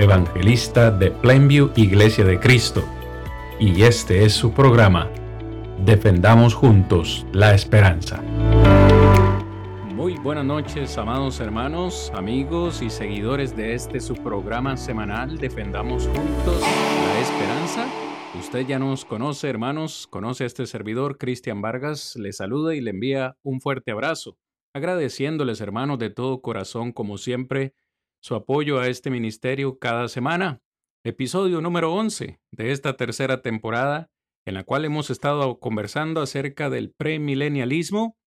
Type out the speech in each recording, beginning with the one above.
evangelista de Plainview Iglesia de Cristo, y este es su programa, Defendamos Juntos la Esperanza. Muy buenas noches, amados hermanos, amigos y seguidores de este su programa semanal, Defendamos Juntos la Esperanza. Usted ya nos conoce, hermanos, conoce a este servidor, Cristian Vargas, le saluda y le envía un fuerte abrazo, agradeciéndoles, hermanos, de todo corazón, como siempre, su apoyo a este ministerio cada semana. Episodio número 11 de esta tercera temporada, en la cual hemos estado conversando acerca del premilenialismo.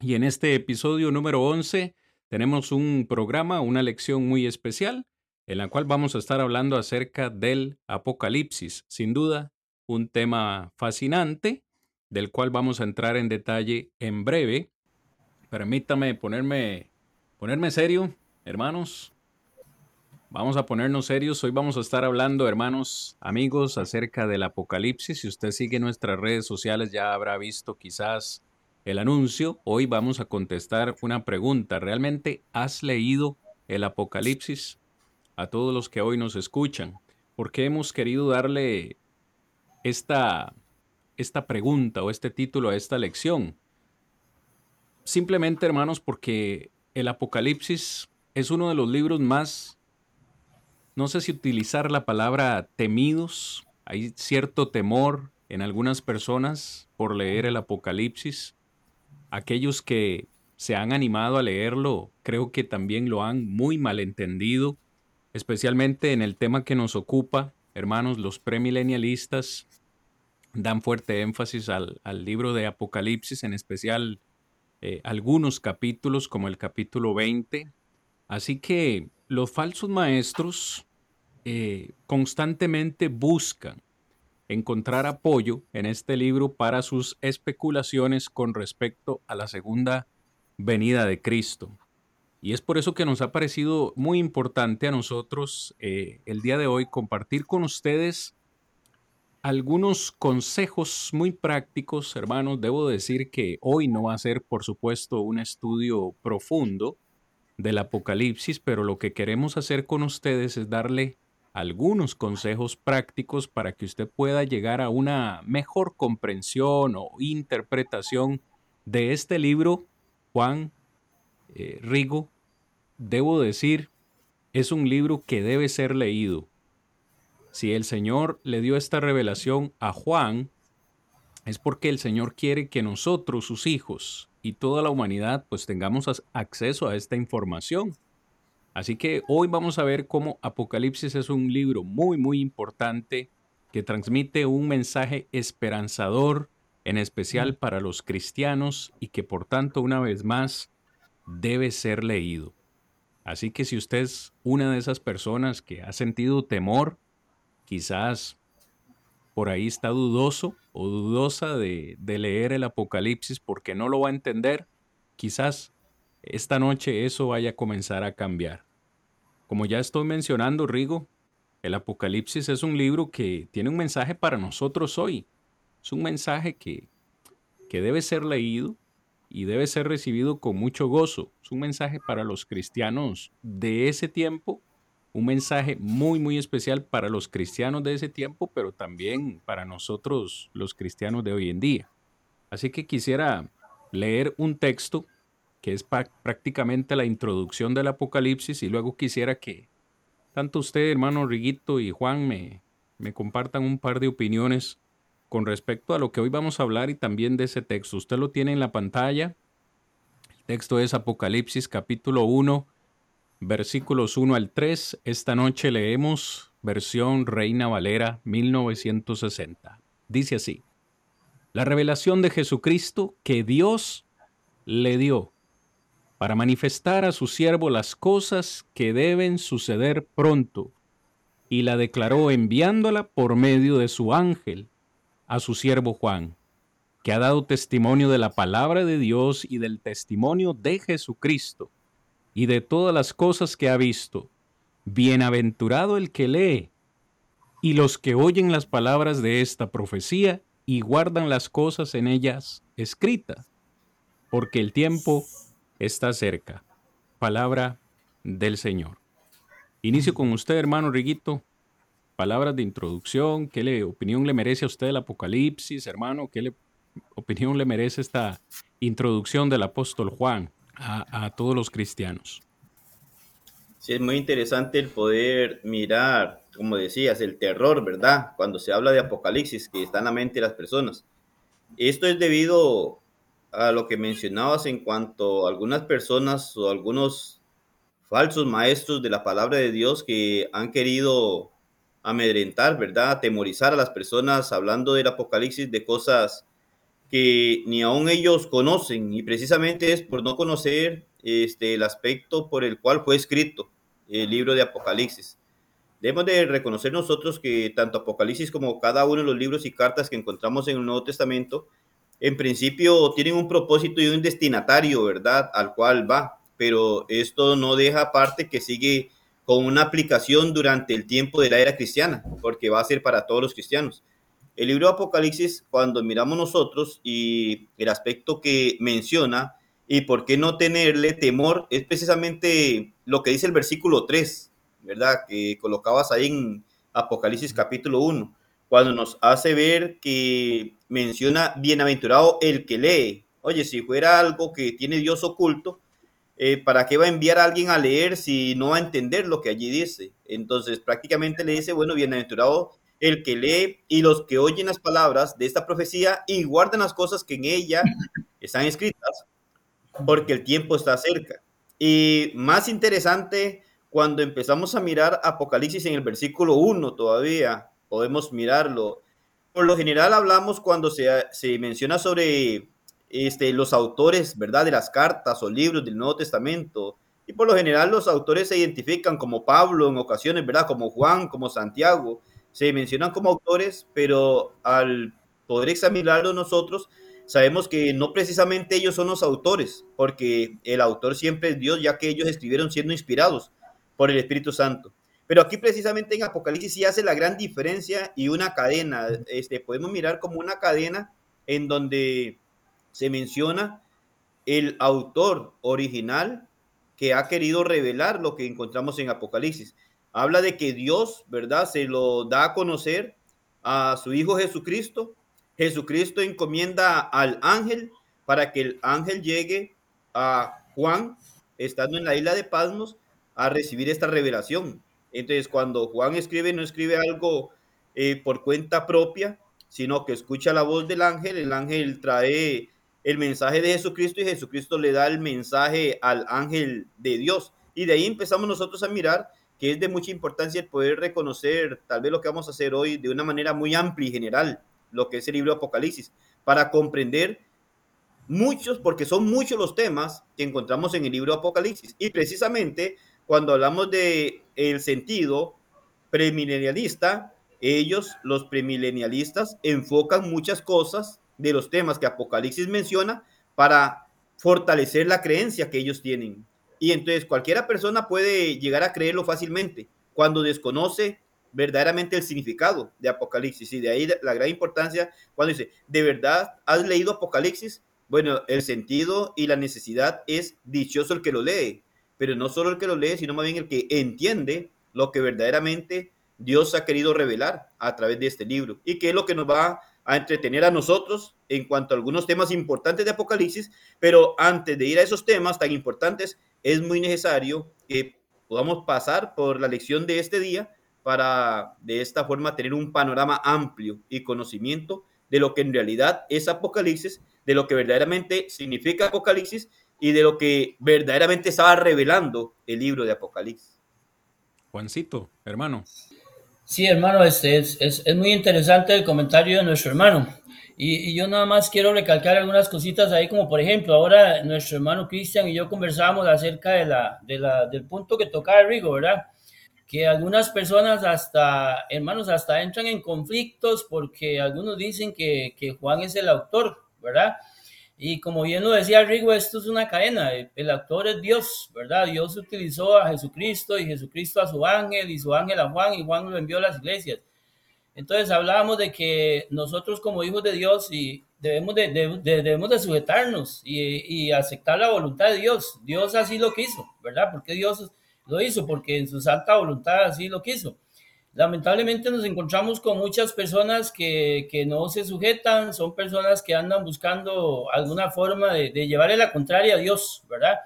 Y en este episodio número 11 tenemos un programa, una lección muy especial, en la cual vamos a estar hablando acerca del Apocalipsis. Sin duda, un tema fascinante, del cual vamos a entrar en detalle en breve. Permítame ponerme, ponerme serio, hermanos, Vamos a ponernos serios. Hoy vamos a estar hablando, hermanos, amigos, acerca del Apocalipsis. Si usted sigue nuestras redes sociales ya habrá visto quizás el anuncio. Hoy vamos a contestar una pregunta. ¿Realmente has leído el Apocalipsis? A todos los que hoy nos escuchan. ¿Por qué hemos querido darle esta, esta pregunta o este título a esta lección? Simplemente, hermanos, porque el Apocalipsis es uno de los libros más no sé si utilizar la palabra temidos. Hay cierto temor en algunas personas por leer el Apocalipsis. Aquellos que se han animado a leerlo, creo que también lo han muy malentendido, especialmente en el tema que nos ocupa. Hermanos, los premilenialistas dan fuerte énfasis al, libro de Apocalipsis, en especial eh, algunos capítulos como el capítulo 20. Así que los falsos maestros eh, constantemente buscan encontrar apoyo en este libro para sus especulaciones con respecto a la segunda venida de Cristo. Y es por eso que nos ha parecido muy importante a nosotros eh, el día de hoy compartir con ustedes algunos consejos muy prácticos, hermanos. Debo decir que hoy no va a ser, por supuesto, un estudio profundo, del Apocalipsis, pero lo que queremos hacer con ustedes es darle algunos consejos prácticos para que usted pueda llegar a una mejor comprensión o interpretación de este libro. Juan eh, Rigo, debo decir, es un libro que debe ser leído. Si el Señor le dio esta revelación a Juan, es porque el Señor quiere que nosotros, sus hijos, y toda la humanidad pues tengamos acceso a esta información. Así que hoy vamos a ver cómo Apocalipsis es un libro muy muy importante que transmite un mensaje esperanzador, en especial para los cristianos y que por tanto una vez más debe ser leído. Así que si usted es una de esas personas que ha sentido temor, quizás por ahí está dudoso o dudosa de, leer el Apocalipsis porque no lo va a entender, quizás esta noche eso vaya a comenzar a cambiar. Como ya estoy mencionando, Rigo, el Apocalipsis es un libro que tiene un mensaje para nosotros hoy. Es un mensaje que, que debe ser leído y debe ser recibido con mucho gozo. Es un mensaje para los cristianos de ese tiempo un mensaje muy, muy especial para los cristianos de ese tiempo, pero también para nosotros los cristianos de hoy en día. Así que quisiera leer un texto que es prácticamente la introducción del Apocalipsis y luego quisiera que tanto usted, hermano Riguito y Juan, me, me compartan un par de opiniones con respecto a lo que hoy vamos a hablar y también de ese texto. Usted lo tiene en la pantalla. El texto es Apocalipsis capítulo 1, versículos 1 al 3. Esta noche leemos versión Reina Valera 1960. Dice así, la revelación de Jesucristo que Dios le dio para manifestar a su siervo las cosas que deben suceder pronto. y la declaró enviándola por medio de su ángel a su siervo Juan, que ha dado testimonio de la palabra de Dios y del testimonio de Jesucristo y de todas las cosas que ha visto. Bienaventurado el que lee y los que oyen las palabras de esta profecía y guardan las cosas en ellas escritas, porque el tiempo está cerca. Palabra del Señor. Inicio con usted, hermano Riguito. Palabras de introducción. ¿Qué le, opinión le merece a usted el Apocalipsis, hermano? ¿Qué le, opinión le merece esta introducción del apóstol Juan a, todos los cristianos? Sí, es muy interesante el poder mirar como decías, el terror, ¿verdad? Cuando se habla de apocalipsis que está en la mente de las personas. Esto es debido a lo que mencionabas en cuanto a algunas personas o algunos falsos maestros de la palabra de Dios que han querido amedrentar, ¿verdad? Atemorizar a las personas hablando del apocalipsis de cosas que ni aún ellos conocen y precisamente es por no conocer este, el aspecto por el cual fue escrito el libro de Apocalipsis. Debemos de reconocer nosotros que tanto Apocalipsis como cada uno de los libros y cartas que encontramos en el Nuevo Testamento, en principio tienen un propósito y un destinatario, ¿verdad? Al cual va, pero esto no deja aparte que sigue con una aplicación durante el tiempo de la era cristiana, porque va a ser para todos los cristianos. El libro de Apocalipsis, cuando miramos nosotros y el aspecto que menciona y por qué no tenerle temor, es precisamente lo que dice el versículo 3 ¿verdad? Que colocabas ahí en Apocalipsis capítulo 1, cuando nos hace ver que menciona bienaventurado el que lee. Oye, si fuera algo que tiene Dios oculto, eh, ¿para qué va a enviar a alguien a leer si no va a entender lo que allí dice? Entonces prácticamente le dice, bueno, bienaventurado el que lee y los que oyen las palabras de esta profecía y guardan las cosas que en ella están escritas, porque el tiempo está cerca. Y más interesante cuando empezamos a mirar Apocalipsis en el versículo 1 todavía, podemos mirarlo. Por lo general hablamos cuando se, se menciona sobre este, los autores, ¿verdad? De las cartas o libros del Nuevo Testamento. Y por lo general los autores se identifican como Pablo en ocasiones, ¿verdad? Como Juan, como Santiago. Se mencionan como autores, pero al poder examinarlo nosotros, sabemos que no precisamente ellos son los autores, porque el autor siempre es Dios, ya que ellos escribieron siendo inspirados por el Espíritu Santo. Pero aquí precisamente en Apocalipsis sí hace la gran diferencia y una cadena. Este, podemos mirar como una cadena en donde se menciona el autor original que ha querido revelar lo que encontramos en Apocalipsis. Habla de que Dios, ¿verdad? Se lo da a conocer a su Hijo Jesucristo. Jesucristo encomienda al ángel para que el ángel llegue a Juan, estando en la isla de Pasmos, a recibir esta revelación. Entonces, cuando Juan escribe, no escribe algo eh, por cuenta propia, sino que escucha la voz del ángel, el ángel trae el mensaje de Jesucristo y Jesucristo le da el mensaje al ángel de Dios. Y de ahí empezamos nosotros a mirar que es de mucha importancia el poder reconocer tal vez lo que vamos a hacer hoy de una manera muy amplia y general, lo que es el libro Apocalipsis, para comprender muchos, porque son muchos los temas que encontramos en el libro Apocalipsis. Y precisamente cuando hablamos de el sentido premilenialista, ellos, los premilenialistas, enfocan muchas cosas de los temas que Apocalipsis menciona para fortalecer la creencia que ellos tienen. Y entonces cualquiera persona puede llegar a creerlo fácilmente cuando desconoce verdaderamente el significado de Apocalipsis. Y de ahí la gran importancia cuando dice, ¿de verdad has leído Apocalipsis? Bueno, el sentido y la necesidad es dichoso el que lo lee, pero no solo el que lo lee, sino más bien el que entiende lo que verdaderamente Dios ha querido revelar a través de este libro y que es lo que nos va a entretener a nosotros en cuanto a algunos temas importantes de Apocalipsis, pero antes de ir a esos temas tan importantes, es muy necesario que podamos pasar por la lección de este día para de esta forma tener un panorama amplio y conocimiento de lo que en realidad es Apocalipsis, de lo que verdaderamente significa Apocalipsis y de lo que verdaderamente estaba revelando el libro de Apocalipsis. Juancito, hermano. Sí, hermano, este es, es, es, muy interesante el comentario de nuestro hermano. Y, yo nada más quiero recalcar algunas cositas ahí, como por ejemplo, ahora nuestro hermano Cristian y yo conversamos acerca de la, de la, del punto que tocaba Rigo, ¿verdad? que algunas personas hasta, hermanos, hasta entran en conflictos porque algunos dicen que, que Juan es el autor, ¿verdad? Y como bien lo decía Rigo, esto es una cadena. El autor es Dios, ¿verdad? Dios utilizó a Jesucristo y Jesucristo a su ángel y su ángel a Juan y Juan lo envió a las iglesias. Entonces hablábamos de que nosotros como hijos de Dios y debemos de, debemos de sujetarnos y, y, aceptar la voluntad de Dios. Dios así lo quiso, ¿verdad? Porque Dios lo hizo, porque en su santa voluntad así lo quiso lamentablemente nos encontramos con muchas personas que, que, no se sujetan, son personas que andan buscando alguna forma de, de llevarle la contraria a Dios, ¿verdad?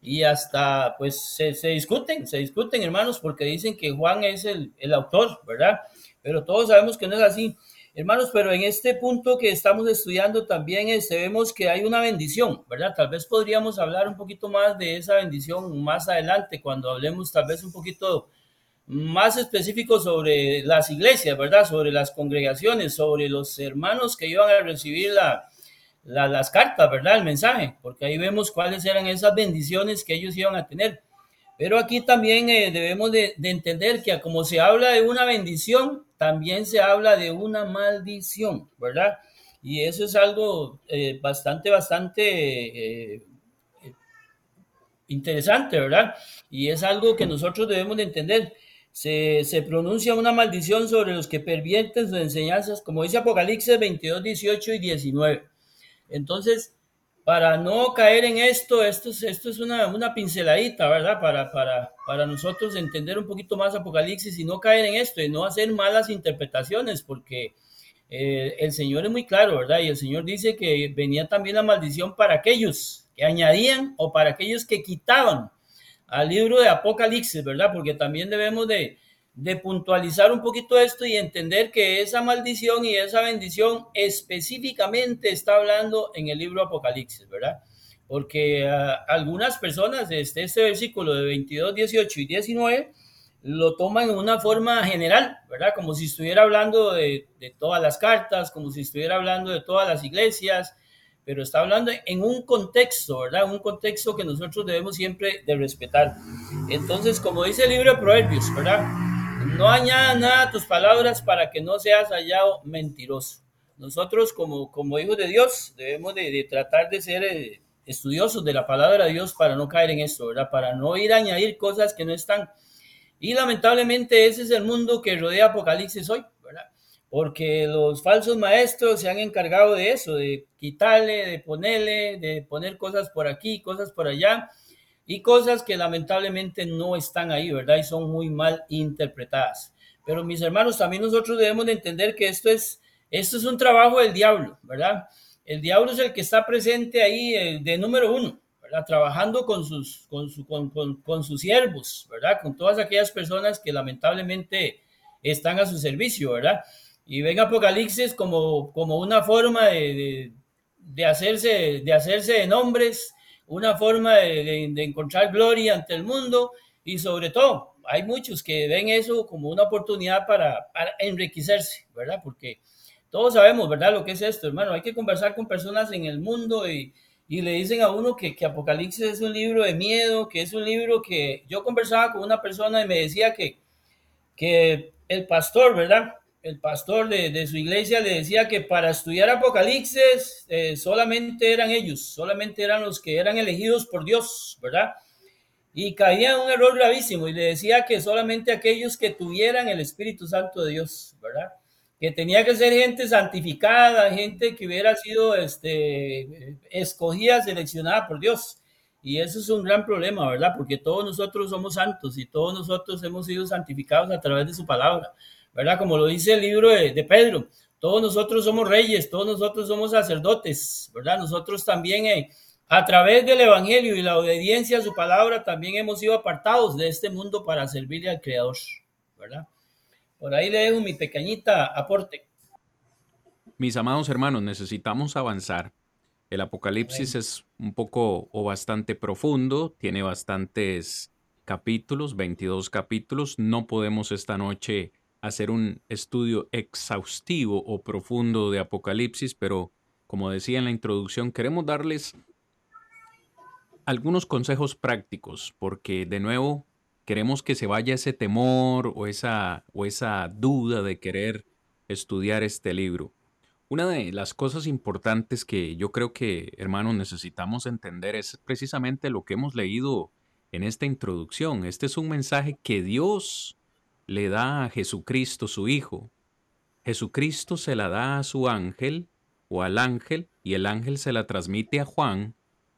Y hasta, pues, se, se, discuten, se discuten, hermanos, porque dicen que Juan es el, el autor, ¿verdad? Pero todos sabemos que no es así. Hermanos, pero en este punto que estamos estudiando también este, vemos que hay una bendición, ¿verdad? Tal vez podríamos hablar un poquito más de esa bendición más adelante, cuando hablemos tal vez un poquito más específico sobre las iglesias, ¿verdad? Sobre las congregaciones, sobre los hermanos que iban a recibir la, las cartas, ¿verdad? El mensaje, porque ahí vemos cuáles eran esas bendiciones que ellos iban a tener. Pero aquí también eh, debemos de, entender que como se habla de una bendición, también se habla de una maldición, ¿verdad? Y eso es algo eh, bastante, bastante eh, interesante, ¿verdad? Y es algo que nosotros debemos de entender se, pronuncia una maldición sobre los que pervierten sus enseñanzas, como dice Apocalipsis 22, 18 y 19. Entonces, para no caer en esto, esto es, esto es una, una pinceladita, ¿verdad? Para, para, para nosotros entender un poquito más Apocalipsis y no caer en esto y no hacer malas interpretaciones, porque eh, el Señor es muy claro, ¿verdad? Y el Señor dice que venía también la maldición para aquellos que añadían o para aquellos que quitaban al libro de Apocalipsis, ¿verdad? Porque también debemos de, puntualizar un poquito esto y entender que esa maldición y esa bendición específicamente está hablando en el libro Apocalipsis, ¿verdad? Porque ah, algunas personas, este, este versículo de 22, 18 y 19, lo toman en una forma general, ¿verdad? Como si estuviera hablando de, de todas las cartas, como si estuviera hablando de todas las iglesias, pero está hablando en un contexto, ¿verdad? Un contexto que nosotros debemos siempre de respetar. Entonces, como dice el libro de Proverbios, ¿verdad? No añada nada a tus palabras para que no seas hallado mentiroso. Nosotros como, como hijos de Dios debemos de, tratar de ser eh, estudiosos de la palabra de Dios para no caer en esto, ¿verdad? Para no ir a añadir cosas que no están. Y lamentablemente ese es el mundo que rodea Apocalipsis hoy porque los falsos maestros se han encargado de eso, de quitarle, de ponerle, de poner cosas por aquí, cosas por allá, y cosas que lamentablemente no están ahí, ¿verdad? Y son muy mal interpretadas. Pero mis hermanos, también nosotros debemos de entender que esto es, esto es un trabajo del diablo, ¿verdad? El diablo es el que está presente ahí eh, de número uno, ¿verdad? Trabajando con sus, con, su, con, con sus siervos, ¿verdad? Con todas aquellas personas que lamentablemente están a su servicio, ¿verdad? y ven Apocalipsis como, como una forma de, de, hacerse, de hacerse de nombres, una forma de, encontrar gloria ante el mundo y sobre todo hay muchos que ven eso como una oportunidad para, para enriquecerse, ¿verdad? Porque todos sabemos, ¿verdad? Lo que es esto, hermano. Hay que conversar con personas en el mundo y, y le dicen a uno que, que, Apocalipsis es un libro de miedo, que es un libro que yo conversaba con una persona y me decía que, que el pastor, ¿verdad? El pastor de, su iglesia le decía que para estudiar Apocalipsis eh, solamente eran ellos, solamente eran los que eran elegidos por Dios, ¿verdad? Y caía en un error gravísimo y le decía que solamente aquellos que tuvieran el Espíritu Santo de Dios, ¿verdad? Que tenía que ser gente santificada, gente que hubiera sido este, escogida, seleccionada por Dios. Y eso es un gran problema, ¿verdad? Porque todos nosotros somos santos y todos nosotros hemos sido santificados a través de su palabra. ¿Verdad? Como lo dice el libro de, Pedro, todos nosotros somos reyes, todos nosotros somos sacerdotes, ¿verdad? Nosotros también eh, a través del Evangelio y la obediencia a su palabra también hemos sido apartados de este mundo para servirle al Creador, ¿verdad? Por ahí le dejo mi pequeñita aporte. Mis amados hermanos, necesitamos avanzar. El Apocalipsis es un poco o bastante profundo, tiene bastantes capítulos, 22 capítulos. No podemos esta noche hacer un estudio exhaustivo o profundo de Apocalipsis, pero como decía en la introducción, queremos darles algunos consejos prácticos, porque de nuevo queremos que se vaya ese temor o esa, o esa duda de querer estudiar este libro. Una de las cosas importantes que yo creo que, hermanos, necesitamos entender es precisamente lo que hemos leído en esta introducción. Este es un mensaje que Dios le da a Jesucristo, su Hijo. Jesucristo se la da a su ángel o al ángel y el ángel se la transmite a Juan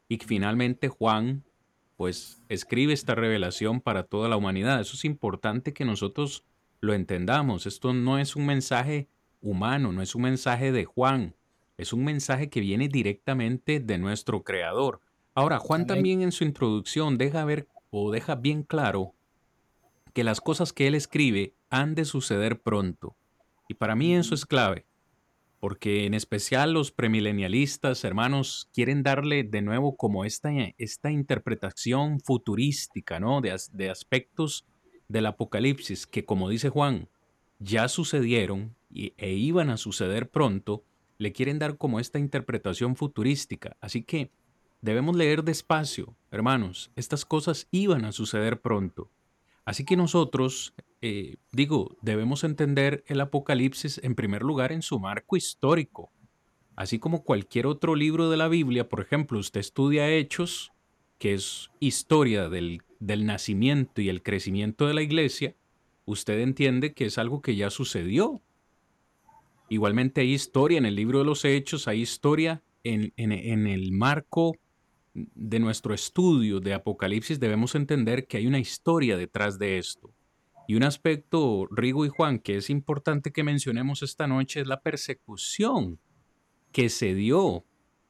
y finalmente Juan pues escribe esta revelación para toda la humanidad. Eso es importante que nosotros lo entendamos. Esto no es un mensaje humano, no es un mensaje de Juan, es un mensaje que viene directamente de nuestro Creador. Ahora, Juan también en su introducción deja ver o deja bien claro que las cosas que él escribe han de suceder pronto. Y para mí eso es clave porque en especial los premilenialistas, hermanos, quieren darle de nuevo como esta, esta interpretación futurística, ¿no? De, de aspectos del Apocalipsis que, como dice Juan, ya sucedieron e iban a suceder pronto, le quieren dar como esta interpretación futurística. Así que debemos leer despacio, hermanos, estas cosas iban a suceder pronto. Así que nosotros, eh, digo, debemos entender el Apocalipsis en primer lugar en su marco histórico. Así como cualquier otro libro de la Biblia, por ejemplo, usted estudia Hechos, que es historia del, del nacimiento y el crecimiento de la iglesia, usted entiende que es algo que ya sucedió. Igualmente hay historia en el libro de los Hechos, hay historia en, en, en el marco de nuestro estudio de Apocalipsis debemos entender que hay una historia detrás de esto. Y un aspecto, Rigo y Juan, que es importante que mencionemos esta noche es la persecución que se dio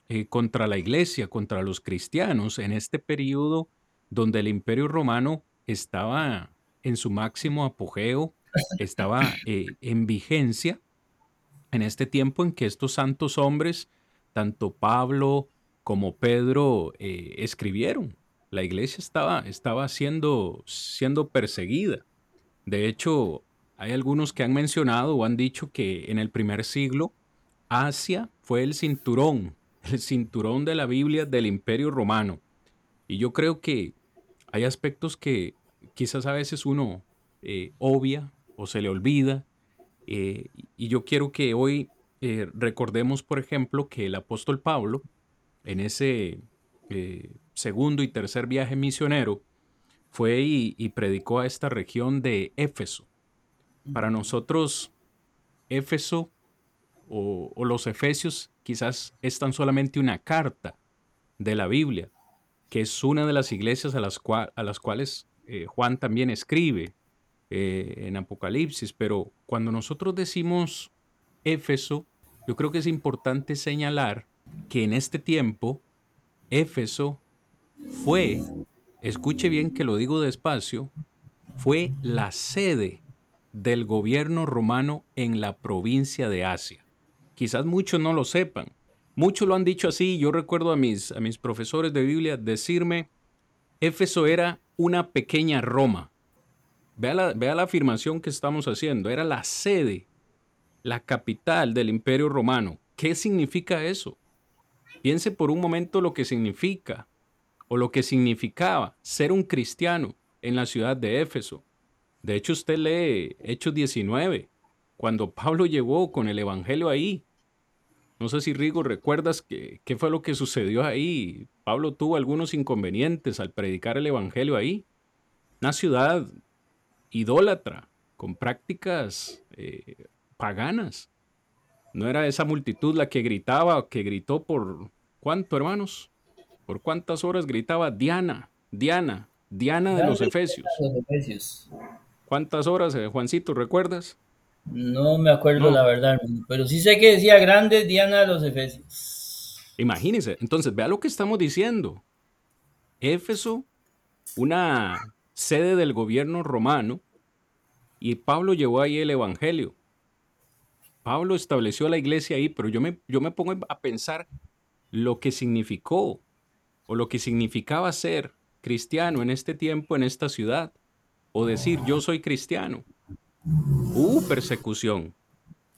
eh, contra la iglesia, contra los cristianos en este periodo donde el imperio romano estaba en su máximo apogeo, estaba eh, en vigencia, en este tiempo en que estos santos hombres, tanto Pablo, como Pedro eh, escribieron. La iglesia estaba, estaba siendo, siendo perseguida. De hecho, hay algunos que han mencionado o han dicho que en el primer siglo Asia fue el cinturón, el cinturón de la Biblia del imperio romano. Y yo creo que hay aspectos que quizás a veces uno eh, obvia o se le olvida. Eh, y yo quiero que hoy recordemos, por ejemplo, que el apóstol Pablo, en ese eh, segundo y tercer viaje misionero, fue y, predicó a esta región de Éfeso. Para nosotros, Éfeso o, los Efesios quizás es tan solamente una carta de la Biblia, que es una de las iglesias a las, a las cuales eh, Juan también escribe eh, en Apocalipsis, pero cuando nosotros decimos Éfeso, yo creo que es importante señalar que en este tiempo Éfeso fue, escuche bien que lo digo despacio, fue la sede del gobierno romano en la provincia de Asia. Quizás muchos no lo sepan. Muchos lo han dicho así. Yo recuerdo a mis, a mis profesores de Biblia decirme, Éfeso era una pequeña Roma. Vea la, vea la afirmación que estamos haciendo. Era la sede, la capital del imperio romano. ¿Qué significa eso? Piense por un momento lo que significa o lo que significaba ser un cristiano en la ciudad de Éfeso. De hecho, usted lee Hechos 19, cuando Pablo llegó con el Evangelio ahí. No sé si Rigo recuerdas qué fue lo que sucedió ahí. Pablo tuvo algunos inconvenientes al predicar el Evangelio ahí. Una ciudad idólatra, con prácticas eh, paganas. No era esa multitud la que gritaba o que gritó por, ¿Cuánto, hermanos? ¿Por cuántas horas gritaba Diana, Diana, Diana de los Efesios? ¿Cuántas horas, eh, Juancito, recuerdas? No me acuerdo la verdad, pero sí sé que decía grande Diana de los Efesios. Imagínense, entonces vea lo que estamos diciendo. Éfeso, una sede del gobierno romano, y Pablo llevó ahí el Evangelio. Pablo estableció la iglesia ahí, pero yo me, yo me pongo a pensar lo que significó o lo que significaba ser cristiano en este tiempo, en esta ciudad, o decir yo soy cristiano. Hubo persecución.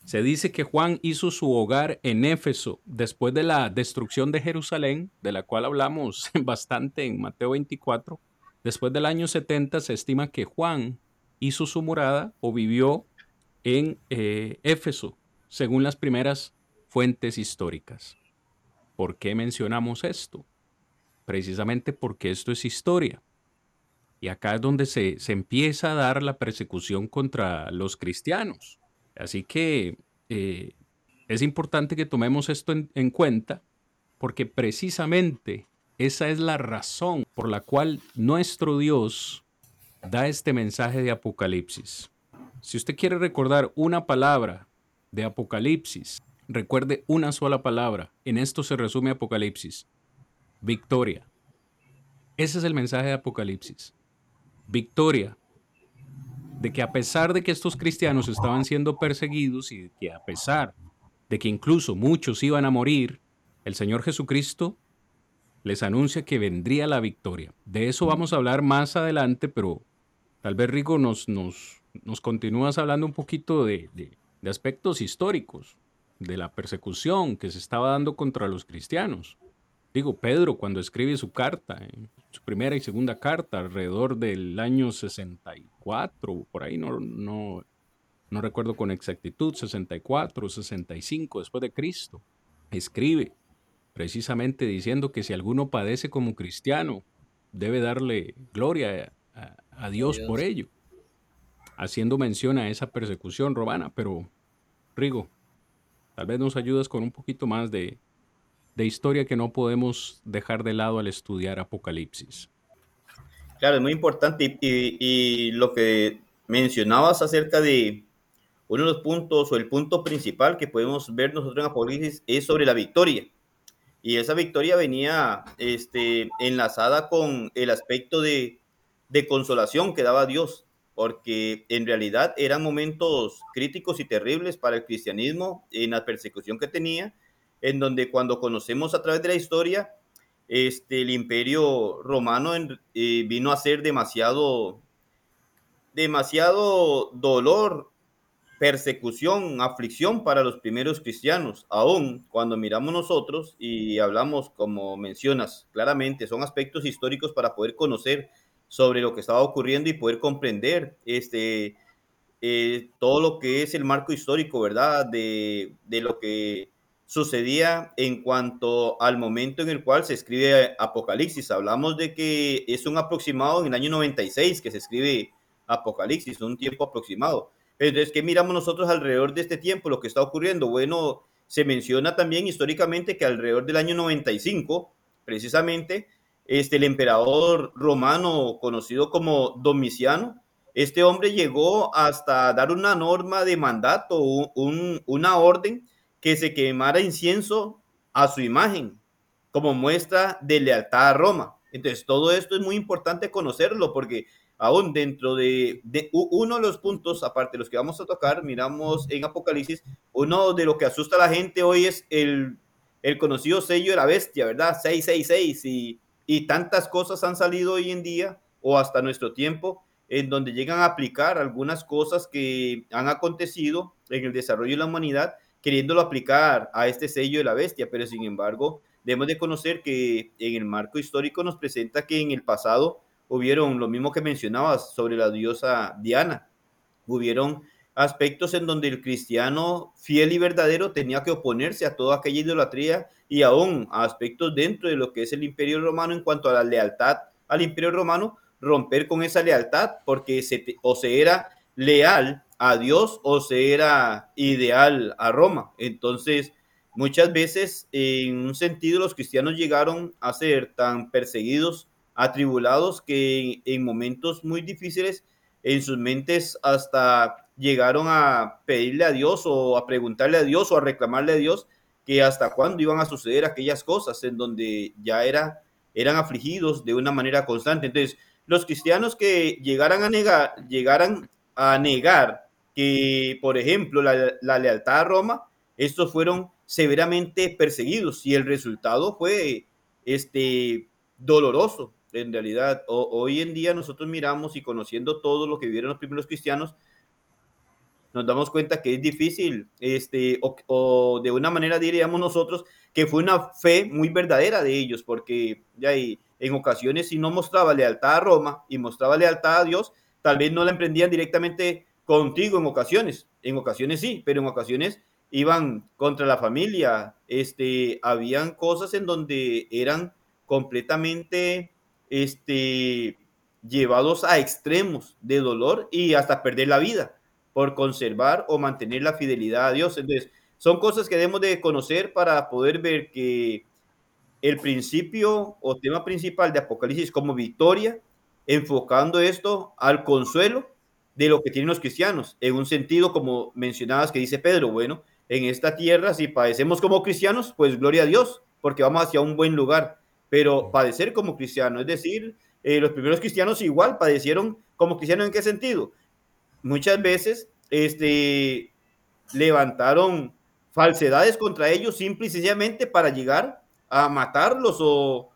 Se dice que Juan hizo su hogar en Éfeso después de la destrucción de Jerusalén, de la cual hablamos bastante en Mateo 24. Después del año 70 se estima que Juan hizo su morada o vivió en eh, Éfeso, según las primeras fuentes históricas. ¿Por qué mencionamos esto? Precisamente porque esto es historia. Y acá es donde se, empieza a dar la persecución contra los cristianos. Así que eh, es importante que tomemos esto en cuenta porque precisamente esa es la razón por la cual nuestro Dios da este mensaje de Apocalipsis. Si usted quiere recordar una palabra de Apocalipsis, recuerde una sola palabra. En esto se resume Apocalipsis. Victoria. Ese es el mensaje de Apocalipsis. Victoria. De que a pesar de que estos cristianos estaban siendo perseguidos y de que a pesar de que incluso muchos iban a morir, el Señor Jesucristo les anuncia que vendría la victoria. De eso vamos a hablar más adelante, pero tal vez Rico nos, nos, nos continúas hablando un poquito de, aspectos históricos, de la persecución que se estaba dando contra los cristianos. Digo, Pedro cuando escribe su carta, su primera y segunda carta, alrededor del año 64, por ahí no, no, no recuerdo con exactitud, 64, 65 después de Cristo, escribe precisamente diciendo que si alguno padece como cristiano, debe darle gloria a, Dios, por ello, haciendo mención a esa persecución romana. Pero, Rigo, tal vez nos ayudas con un poquito más de, historia que no podemos dejar de lado al estudiar Apocalipsis. Claro, es muy importante y, y, lo que mencionabas acerca de uno de los puntos o el punto principal que podemos ver nosotros en Apocalipsis es sobre la victoria. Y esa victoria venía este, enlazada con el aspecto de, de consolación que daba Dios, porque en realidad eran momentos críticos y terribles para el cristianismo en la persecución que tenía, en donde cuando conocemos a través de la historia, este, el imperio romano eh, vino a ser demasiado, demasiado dolor persecución, aflicción para los primeros cristianos, aún cuando miramos nosotros y hablamos, como mencionas claramente, son aspectos históricos para poder conocer sobre lo que estaba ocurriendo y poder comprender este, eh, todo lo que es el marco histórico, ¿verdad? De, de lo que sucedía en cuanto al momento en el cual se escribe Apocalipsis. Hablamos de que es un aproximado en el año 96 que se escribe Apocalipsis, un tiempo aproximado. Entonces, ¿qué miramos nosotros alrededor de este tiempo? Lo que está ocurriendo. Bueno, se menciona también históricamente que alrededor del año 95, precisamente, este, el emperador romano conocido como Domiciano, este hombre llegó hasta dar una norma de mandato, un, una orden que se quemara incienso a su imagen como muestra de lealtad a Roma. Entonces, todo esto es muy importante conocerlo porque aún dentro de, uno de los puntos, aparte de los que vamos a tocar, miramos en Apocalipsis, uno de lo que asusta a la gente hoy es el, el conocido sello de la bestia, ¿verdad? 666 y, y tantas cosas han salido hoy en día o hasta nuestro tiempo en donde llegan a aplicar algunas cosas que han acontecido en el desarrollo de la humanidad, queriéndolo aplicar a este sello de la bestia, pero sin embargo, debemos de conocer que en el marco histórico nos presenta que en el pasado hubieron lo mismo que mencionabas sobre la diosa Diana, hubieron aspectos en donde el cristiano fiel y verdadero tenía que oponerse a toda aquella idolatría y aún a aspectos dentro de lo que es el imperio romano en cuanto a la lealtad al imperio romano, romper con esa lealtad porque se, o se era leal a Dios o se era ideal a Roma. Entonces, muchas veces en un sentido los cristianos llegaron a ser tan perseguidos atribulados que en momentos muy difíciles en sus mentes hasta llegaron a pedirle a Dios o a preguntarle a Dios o a reclamarle a Dios que hasta cuándo iban a suceder aquellas cosas en donde ya era, eran afligidos de una manera constante. Entonces, los cristianos que llegaran a negar, llegaran a negar que, por ejemplo, la, la lealtad a Roma, estos fueron severamente perseguidos y el resultado fue este doloroso en realidad, hoy en día nosotros miramos y conociendo todo lo que vivieron los primeros cristianos, nos damos cuenta que es difícil, este, o, de una manera diríamos nosotros, que fue una fe muy verdadera de ellos, porque ya en ocasiones si no mostraba lealtad a Roma y mostraba lealtad a Dios, tal vez no la emprendían directamente contigo en ocasiones, en ocasiones sí, pero en ocasiones iban contra la familia, este, habían cosas en donde eran completamente, este, llevados a extremos de dolor y hasta perder la vida por conservar o mantener la fidelidad a Dios. Entonces, son cosas que debemos de conocer para poder ver que el principio o tema principal de Apocalipsis como victoria, enfocando esto al consuelo de lo que tienen los cristianos, en un sentido como mencionabas que dice Pedro, bueno, en esta tierra si padecemos como cristianos, pues gloria a Dios, porque vamos hacia un buen lugar, pero padecer como cristiano, es decir, eh, los primeros cristianos igual padecieron como cristianos en qué sentido? Muchas veces este, levantaron falsedades contra ellos simple y sencillamente para llegar a matarlos o,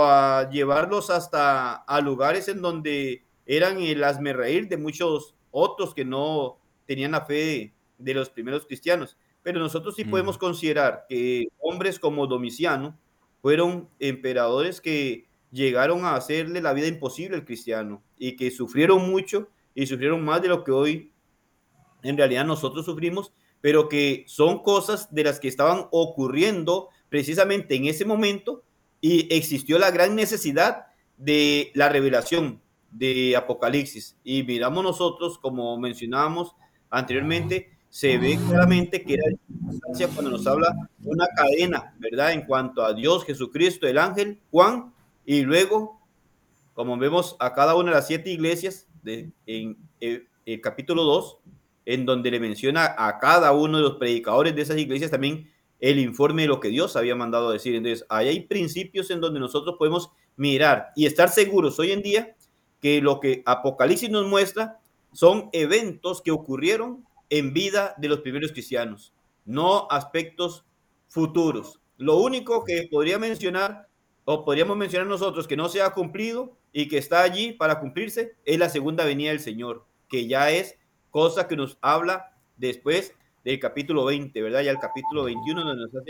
a llevarlos hasta a lugares en donde eran el reír de muchos otros que no tenían la fe de, los primeros cristianos. Pero nosotros sí podemos considerar que hombres como Domiciano fueron emperadores que llegaron a hacerle la vida imposible al cristiano y que sufrieron mucho y sufrieron más de lo que hoy en realidad nosotros sufrimos, pero que son cosas de las que estaban ocurriendo precisamente en ese momento y existió la gran necesidad de la revelación de Apocalipsis. Y miramos nosotros, como mencionábamos anteriormente, se ve claramente que cuando nos habla una cadena, ¿verdad? En cuanto a Dios, Jesucristo, el ángel, Juan y luego, como vemos a cada una de las siete iglesias en el, capítulo 2, en donde le menciona a cada uno de los predicadores de esas iglesias también el informe de lo que Dios había mandado a decir. Entonces, ahí hay principios en donde nosotros podemos mirar y estar seguros hoy en día que lo que Apocalipsis nos muestra son eventos que ocurrieron en vida de los primeros cristianos, no aspectos futuros. Lo único que podría mencionar o podríamos mencionar nosotros que no se ha cumplido y que está allí para cumplirse, es la segunda venida del Señor, que ya es cosa que nos habla después del capítulo 20, ¿verdad? Ya el capítulo 21 donde nos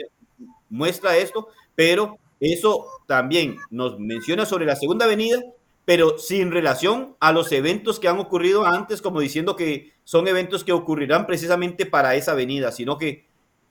muestra esto, pero eso también nos menciona sobre la segunda venida, pero sin relación a los eventos que han ocurrido antes, como diciendo que son eventos que ocurrirán precisamente para esa venida, sino que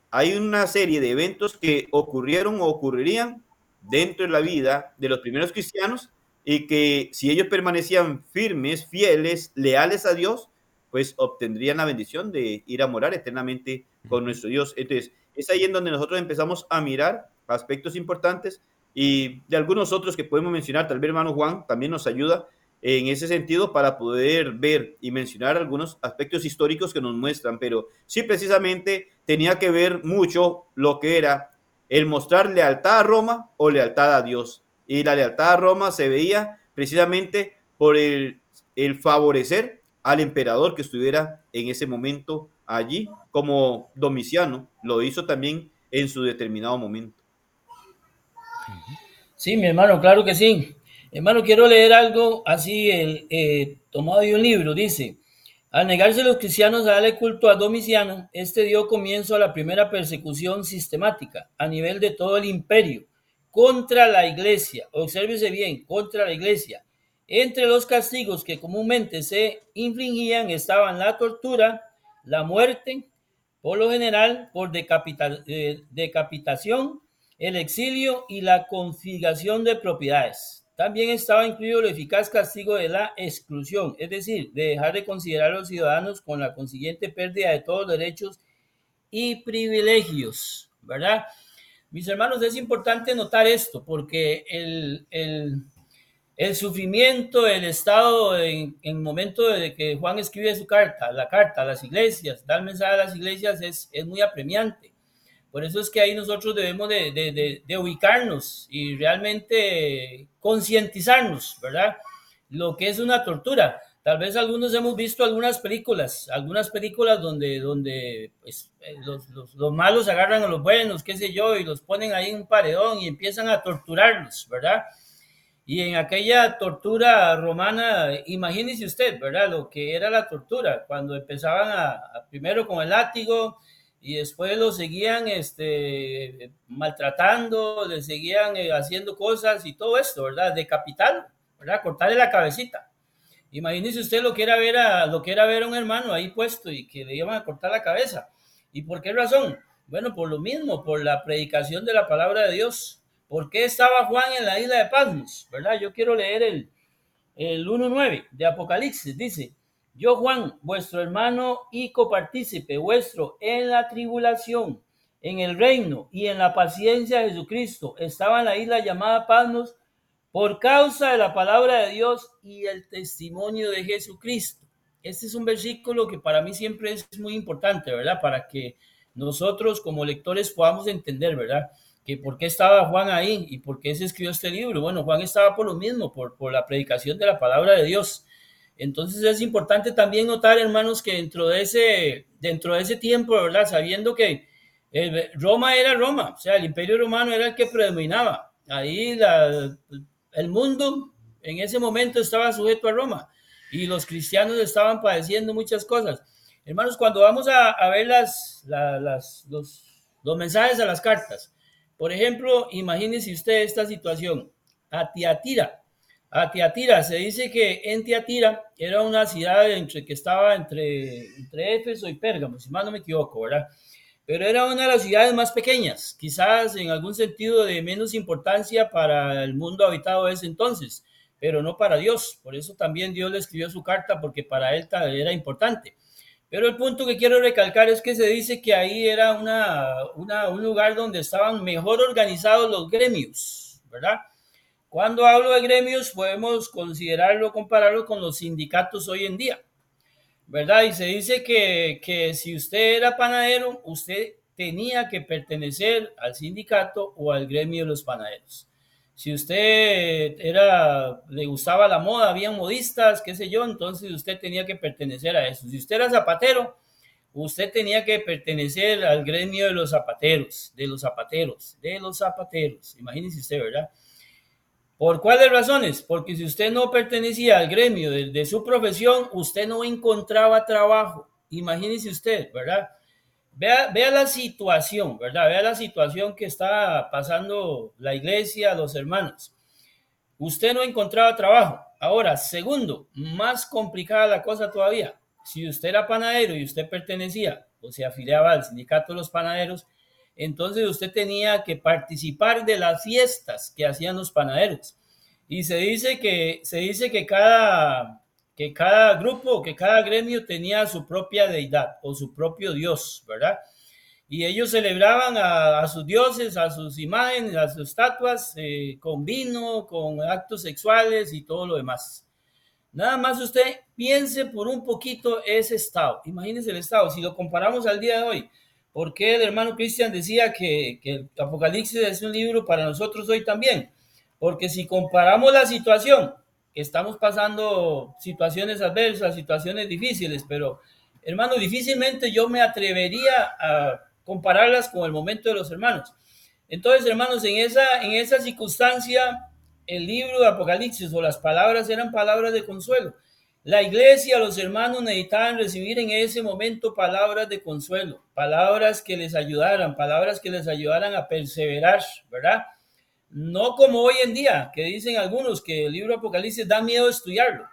hay una serie de eventos que ocurrieron o ocurrirían dentro de la vida de los primeros cristianos y que si ellos permanecían firmes, fieles, leales a Dios, pues obtendrían la bendición de ir a morar eternamente con nuestro Dios. Entonces, es ahí en donde nosotros empezamos a mirar aspectos importantes y de algunos otros que podemos mencionar, tal vez hermano Juan también nos ayuda en ese sentido para poder ver y mencionar algunos aspectos históricos que nos muestran, pero sí precisamente tenía que ver mucho lo que era el mostrar lealtad a Roma o lealtad a Dios. Y la lealtad a Roma se veía precisamente por el, favorecer al emperador que estuviera en ese momento allí, como Domiciano lo hizo también en su determinado momento. Sí, mi hermano, claro que sí. Hermano, quiero leer algo así, el, eh, tomado de un libro, dice, al negarse los cristianos a darle culto a Domiciano, este dio comienzo a la primera persecución sistemática a nivel de todo el imperio contra la iglesia. Obsérvese bien, contra la iglesia. Entre los castigos que comúnmente se infligían estaban la tortura, la muerte, por lo general por eh, decapitación, el exilio y la confiscación de propiedades. También estaba incluido el eficaz castigo de la exclusión, es decir, de dejar de considerar a los ciudadanos con la consiguiente pérdida de todos los derechos y privilegios, ¿verdad? Mis hermanos, es importante notar esto porque el, el, sufrimiento, el estado en el momento de que Juan escribe su carta, la carta a las iglesias, da el mensaje a las iglesias es, es muy apremiante. Por eso es que ahí nosotros debemos de, ubicarnos y realmente concientizarnos, ¿verdad? Lo que es una tortura. Tal vez algunos hemos visto algunas películas, algunas películas donde, donde pues, eh, los, los, malos agarran a los buenos, qué sé yo, y los ponen ahí en un paredón y empiezan a torturarlos, ¿verdad? Y en aquella tortura romana, imagínese usted, ¿verdad? Lo que era la tortura, cuando empezaban a, primero con el látigo y después lo seguían este, maltratando, le seguían eh, haciendo cosas y todo esto, ¿verdad? Decapitar, ¿verdad? Cortarle la cabecita. Imagínese usted lo que era ver a, lo que era ver a un hermano ahí puesto y que le iban a cortar la cabeza. ¿Y por qué razón? Bueno, por lo mismo, por la predicación de la palabra de Dios. ¿Por qué estaba Juan en la isla de Patmos? ¿Verdad? Yo quiero leer el, el 1.9 de Apocalipsis. Dice, yo Juan, vuestro hermano y copartícipe vuestro en la tribulación, en el reino y en la paciencia de Jesucristo, estaba en la isla llamada Patmos por causa de la palabra de Dios y el testimonio de Jesucristo. Este es un versículo que para mí siempre es muy importante, ¿verdad? Para que nosotros como lectores podamos entender, ¿verdad? Que por qué estaba Juan ahí y por qué se escribió este libro. Bueno, Juan estaba por lo mismo, por, por la predicación de la palabra de Dios. Entonces es importante también notar, hermanos, que dentro de ese, dentro de ese tiempo, ¿verdad? Sabiendo que Roma era Roma, o sea, el imperio romano era el que predominaba. Ahí la, el mundo en ese momento estaba sujeto a Roma y los cristianos estaban padeciendo muchas cosas. Hermanos, cuando vamos a, ver las, los, los, mensajes a las cartas, por ejemplo, imagínese usted esta situación. A Tiatira. A Tiatira, se dice que en Tiatira era una ciudad entre, que estaba entre, entre Éfeso y Pérgamo, si mal no me equivoco, ¿verdad? Pero era una de las ciudades más pequeñas, quizás en algún sentido de menos importancia para el mundo habitado ese entonces, pero no para Dios. Por eso también Dios le escribió su carta, porque para él era importante. Pero el punto que quiero recalcar es que se dice que ahí era un lugar donde estaban mejor organizados los gremios, ¿verdad? Cuando hablo de gremios, podemos considerarlo, compararlo con los sindicatos hoy en día. ¿Verdad? Y se dice que, si usted era panadero, usted tenía que pertenecer al sindicato o al gremio de los panaderos. Si usted era, le gustaba la moda, había modistas, qué sé yo, entonces usted tenía que pertenecer a eso. Si usted era zapatero, usted tenía que pertenecer al gremio de los zapateros, de los zapateros, de los zapateros. Imagínese usted, ¿verdad? ¿Por cuáles razones? Porque si usted no pertenecía al gremio de, su profesión, usted no encontraba trabajo. Imagínese usted, ¿verdad? Vea, vea, la situación, ¿verdad? Vea la situación que está pasando la iglesia, los hermanos. Usted no encontraba trabajo. Ahora, segundo, más complicada la cosa todavía. Si usted era panadero y usted pertenecía o se afiliaba al sindicato de los panaderos, entonces usted tenía que participar de las fiestas que hacían los panaderos. Y se dice que, se dice que cada, que cada grupo, que cada gremio tenía su propia deidad o su propio dios, ¿verdad? Y ellos celebraban a, sus dioses, a sus imágenes, a sus estatuas, eh, con vino, con actos sexuales y todo lo demás. Nada más usted piense por un poquito ese estado. Imagínese el estado. Si lo comparamos al día de hoy, ¿Por qué el hermano Cristian decía que, el Apocalipsis es un libro para nosotros hoy también? Porque si comparamos la situación, estamos pasando situaciones adversas, situaciones difíciles, pero hermano, difícilmente yo me atrevería a compararlas con el momento de los hermanos. Entonces, hermanos, en esa, en esa circunstancia, el libro de Apocalipsis o las palabras eran palabras de consuelo. La iglesia, los hermanos necesitaban recibir en ese momento palabras de consuelo, palabras que les ayudaran, palabras que les ayudaran a perseverar, ¿verdad? No como hoy en día, que dicen algunos que el libro Apocalipsis da miedo estudiarlo.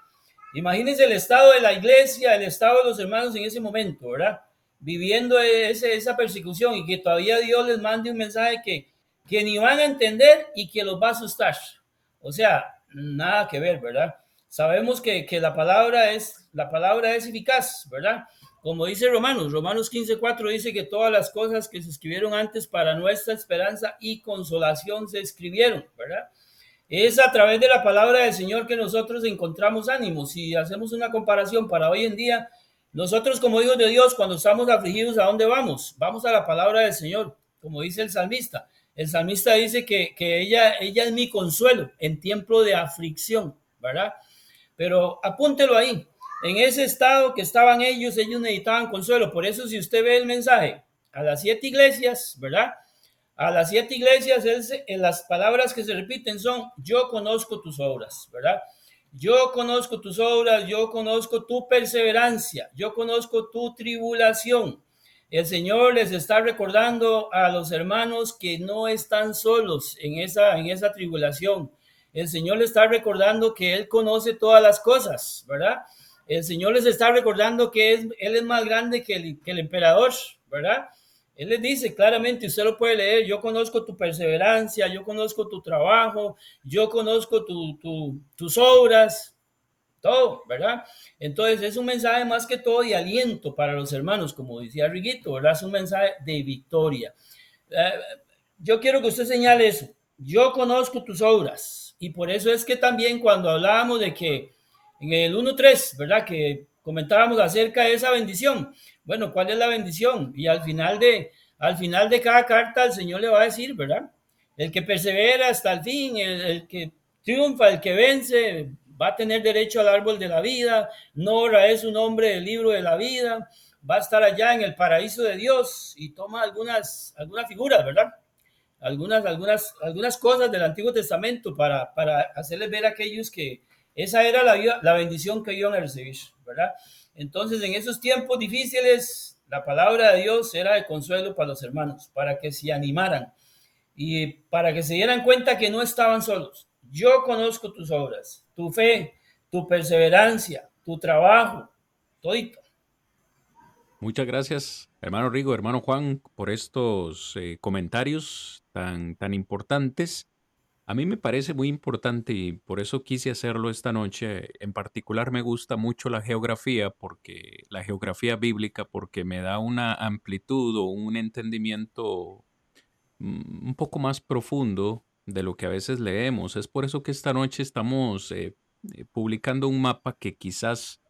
Imagínense el estado de la iglesia, el estado de los hermanos en ese momento, ¿verdad? Viviendo esa persecución y que todavía Dios les mande un mensaje que, que ni van a entender y que los va a asustar. O sea, nada que ver, ¿verdad? Sabemos que, la, palabra es, la palabra es eficaz, ¿verdad? Como dice Romanos, Romanos 15:4 dice que todas las cosas que se escribieron antes para nuestra esperanza y consolación se escribieron, ¿verdad? Es a través de la palabra del Señor que nosotros encontramos ánimo. Si hacemos una comparación para hoy en día, nosotros como hijos de Dios, cuando estamos afligidos, ¿a dónde vamos? Vamos a la palabra del Señor, como dice el salmista. El salmista dice que, que ella, ella es mi consuelo en tiempo de aflicción, ¿verdad? Pero apúntelo ahí. En ese estado que estaban ellos, ellos necesitaban consuelo. Por eso, si usted ve el mensaje a las siete iglesias, ¿verdad? a las siete iglesias, en las palabras que se repiten son, yo conozco tus obras, ¿verdad? Yo conozco tus obras, yo conozco tu perseverancia, yo conozco tu tribulación. El Señor les está recordando a los hermanos que no están solos en esa, en esa tribulación. El Señor les está recordando que Él conoce todas las cosas, ¿verdad? El Señor les está recordando que Él es más grande que el, que el emperador, ¿verdad? Él les dice claramente, usted lo puede leer, yo conozco tu perseverancia, yo conozco tu trabajo, yo conozco tus obras, todo, ¿verdad? Entonces es un mensaje más que todo de aliento para los hermanos, como decía Riguito, ¿verdad? Es un mensaje de victoria. Eh, yo quiero que usted señale eso, yo conozco tus obras, y por eso es que también cuando hablábamos de que en el 1.3, ¿verdad? Que comentábamos acerca de esa bendición. Bueno, ¿cuál es la bendición? Y al final de, al final de cada carta el Señor le va a decir, ¿verdad? El que persevera hasta el fin, el, que triunfa, el que vence, va a tener derecho al árbol de la vida, Nora es un hombre del libro de la vida, va a estar allá en el paraíso de Dios y toma algunas, algunas figuras, ¿verdad? Algunas, algunas, algunas cosas del Antiguo Testamento para, para hacerles ver a aquellos que, esa era la, la bendición que iban a recibir, ¿verdad? Entonces, en esos tiempos difíciles, la palabra de Dios era de consuelo para los hermanos, para que se animaran y para que se dieran cuenta que no estaban solos. Yo conozco tus obras, tu fe, tu perseverancia, tu trabajo, todito. Muchas gracias, hermano Rigo, hermano Juan, por estos eh, comentarios tan, tan importantes. A mí me parece muy importante y por eso quise hacerlo esta noche. En particular me gusta mucho la geografía, porque la geografía bíblica, porque me da una amplitud o un entendimiento mm, un poco más profundo de lo que a veces leemos. Es por eso que esta noche estamos eh, eh, publicando un mapa que quizás,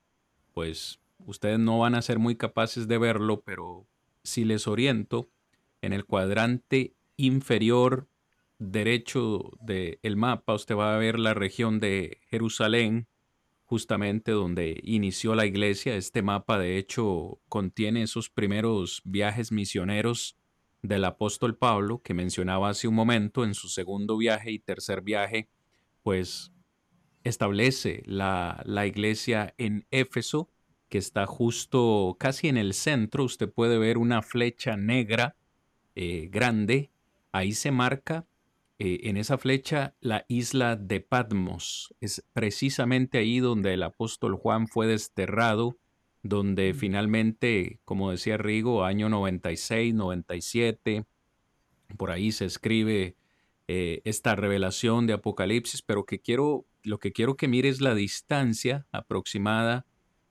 pues, ustedes no van a ser muy capaces de verlo, pero si les oriento, en el cuadrante inferior derecho del mapa usted va a ver la región de Jerusalén, justamente donde inició la iglesia. Este mapa de hecho contiene esos primeros viajes misioneros del apóstol Pablo que mencionaba hace un momento en su segundo viaje y tercer viaje, pues establece la, la iglesia en Éfeso, que está justo casi en el centro. Usted puede ver una flecha negra eh, grande. Ahí se marca eh, en esa flecha la isla de Patmos. Es precisamente ahí donde el apóstol Juan fue desterrado, donde finalmente, como decía Rigo, año 96, 97, por ahí se escribe eh, esta revelación de Apocalipsis, pero que quiero, lo que quiero que mire es la distancia aproximada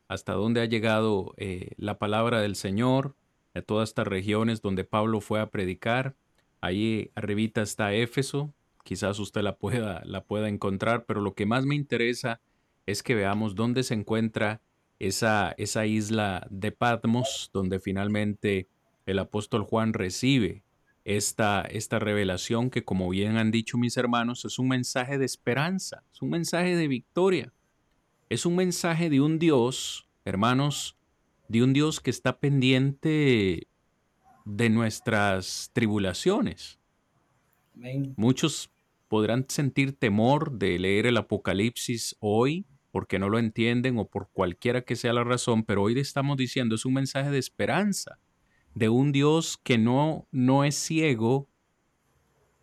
hasta donde ha llegado eh, la palabra del Señor, a todas estas regiones donde Pablo fue a predicar. Ahí arribita está Éfeso, quizás usted la pueda, la pueda encontrar, pero lo que más me interesa es que veamos dónde se encuentra esa, esa isla de Patmos, donde finalmente el apóstol Juan recibe esta, esta revelación que, como bien han dicho mis hermanos, es un mensaje de esperanza, es un mensaje de victoria, es un mensaje de un Dios, hermanos, de un Dios que está pendiente de nuestras tribulaciones. Muchos podrán sentir temor de leer el Apocalipsis hoy porque no lo entienden o por cualquiera que sea la razón, pero hoy le estamos diciendo es un mensaje de esperanza, de un Dios que no, no es ciego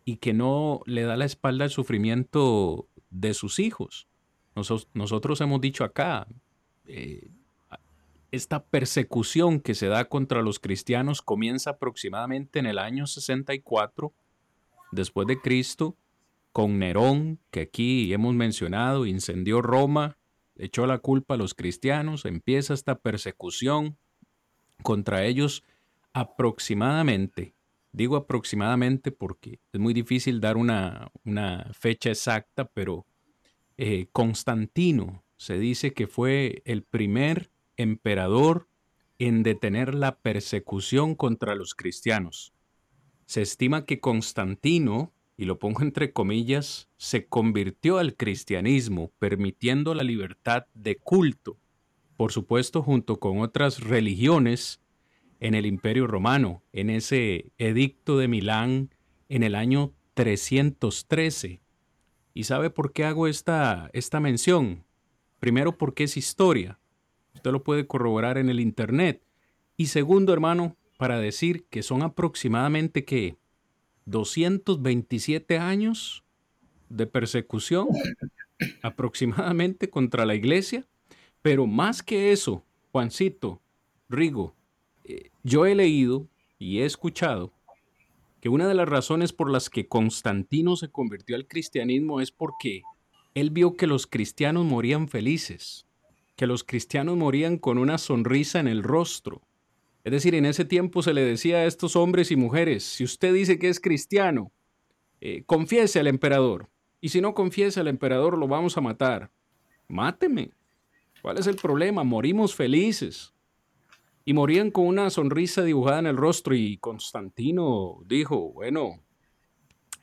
y que no le da la espalda al sufrimiento de sus hijos. Nosotros hemos dicho acá, eh, esta persecución que se da contra los cristianos comienza aproximadamente en el año 64 después de Cristo con Nerón, que aquí hemos mencionado, incendió Roma, echó la culpa a los cristianos, empieza esta persecución contra ellos aproximadamente. Digo aproximadamente porque es muy difícil dar una, una fecha exacta, pero eh, Constantino se dice que fue el primer emperador en detener la persecución contra los cristianos. Se estima que Constantino, y lo pongo entre comillas, se convirtió al cristianismo, permitiendo la libertad de culto, por supuesto junto con otras religiones en el Imperio Romano, en ese edicto de Milán en el año 313. ¿Y sabe por qué hago esta, esta mención? Primero, porque es historia. Usted lo puede corroborar en el Internet. Y segundo, hermano, para decir que son aproximadamente que 227 años de persecución aproximadamente contra la iglesia. Pero más que eso, Juancito, Rigo, eh, yo he leído y he escuchado que una de las razones por las que Constantino se convirtió al cristianismo es porque él vio que los cristianos morían felices, que los cristianos morían con una sonrisa en el rostro. Es decir, en ese tiempo se le decía a estos hombres y mujeres, si usted dice que es cristiano, eh, confiese al emperador. Y si no confiesa al emperador, lo vamos a matar. Máteme. ¿Cuál es el problema? Morimos felices y morían con una sonrisa dibujada en el rostro y Constantino dijo, bueno,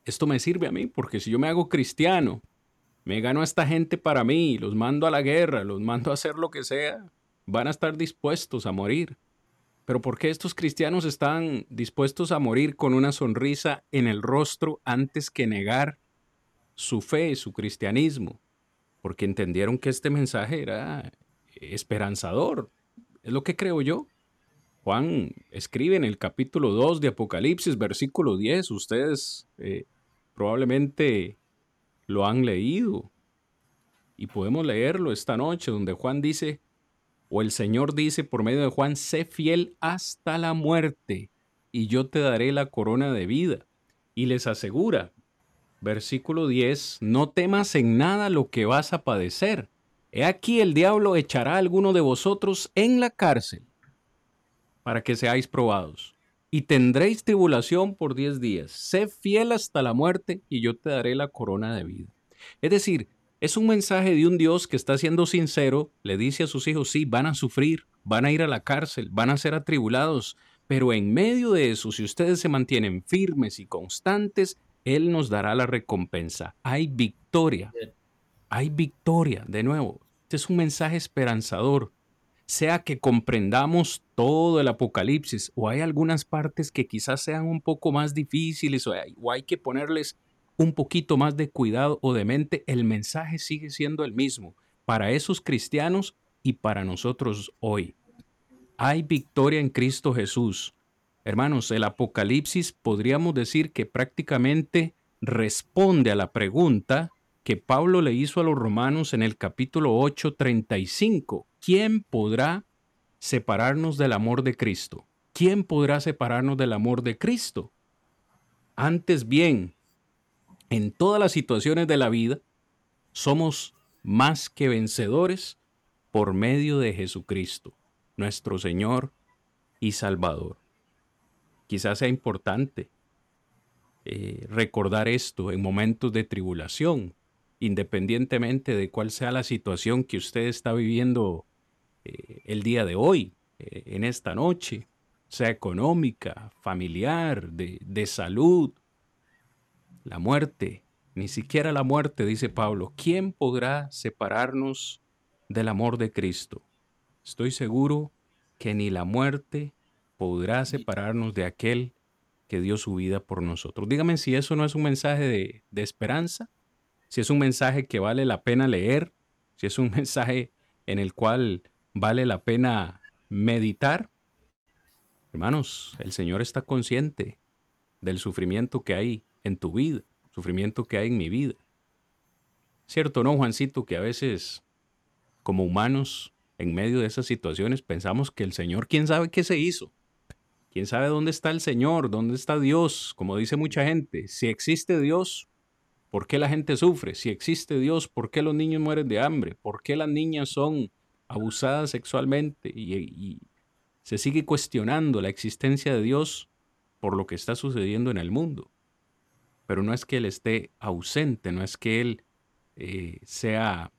esto me sirve a mí porque si yo me hago cristiano, me gano a esta gente para mí, los mando a la guerra, los mando a hacer lo que sea, van a estar dispuestos a morir. Pero ¿por qué estos cristianos están dispuestos a morir con una sonrisa en el rostro antes que negar su fe, su cristianismo? Porque entendieron que este mensaje era esperanzador. Es lo que creo yo. Juan escribe en el capítulo 2 de Apocalipsis, versículo 10, ustedes eh, probablemente lo han leído y podemos leerlo esta noche, donde Juan dice, o el Señor dice por medio de Juan, sé fiel hasta la muerte y yo te daré la corona de vida. Y les asegura, versículo 10, no temas en nada lo que vas a padecer. He aquí el diablo echará a alguno de vosotros en la cárcel para que seáis probados. Y tendréis tribulación por diez días. Sé fiel hasta la muerte y yo te daré la corona de vida. Es decir, es un mensaje de un Dios que está siendo sincero, le dice a sus hijos, sí, van a sufrir, van a ir a la cárcel, van a ser atribulados, pero en medio de eso, si ustedes se mantienen firmes y constantes, Él nos dará la recompensa. Hay victoria, hay victoria, de nuevo. Este es un mensaje esperanzador sea que comprendamos todo el Apocalipsis o hay algunas partes que quizás sean un poco más difíciles o hay, que ponerles un poquito más de cuidado o de mente, el mensaje sigue siendo el mismo para esos cristianos y para nosotros hoy. Hay victoria en Cristo Jesús. Hermanos, el Apocalipsis podríamos decir que prácticamente responde a la pregunta que Pablo le hizo a los romanos en el capítulo 8, 35. ¿quién podrá separarnos del amor de Cristo? ¿Quién podrá separarnos del amor de Cristo? Antes bien, en todas las situaciones de la vida, somos más que vencedores por medio de Jesucristo, nuestro Señor y Salvador. Quizás sea importante eh, recordar esto en momentos de tribulación, independientemente de cuál sea la situación que usted está viviendo eh, el día de hoy, eh, en esta noche, sea económica, familiar, de, de salud, la muerte, ni siquiera la muerte, dice Pablo, ¿quién podrá separarnos del amor de Cristo? Estoy seguro que ni la muerte podrá separarnos de aquel que dio su vida por nosotros. Dígame si eso no es un mensaje de, de, esperanza, si es un mensaje que vale la pena leer, si es un mensaje en el cual vale la pena meditar. Hermanos, el Señor está consciente del sufrimiento que hay en tu vida, sufrimiento que hay en mi vida. Cierto, ¿no, Juancito? Que a veces, como humanos, en medio de esas situaciones, pensamos que el Señor, ¿quién sabe qué se hizo? ¿Quién sabe dónde está el Señor? ¿Dónde está Dios? Como dice mucha gente, si existe Dios, ¿por qué la gente sufre? Si existe Dios, ¿por qué los niños mueren de hambre? ¿Por qué las niñas son abusada sexualmente y, se sigue cuestionando la existencia de Dios por lo que está sucediendo en el mundo. Pero no es que Él esté ausente, no es que Él eh, sea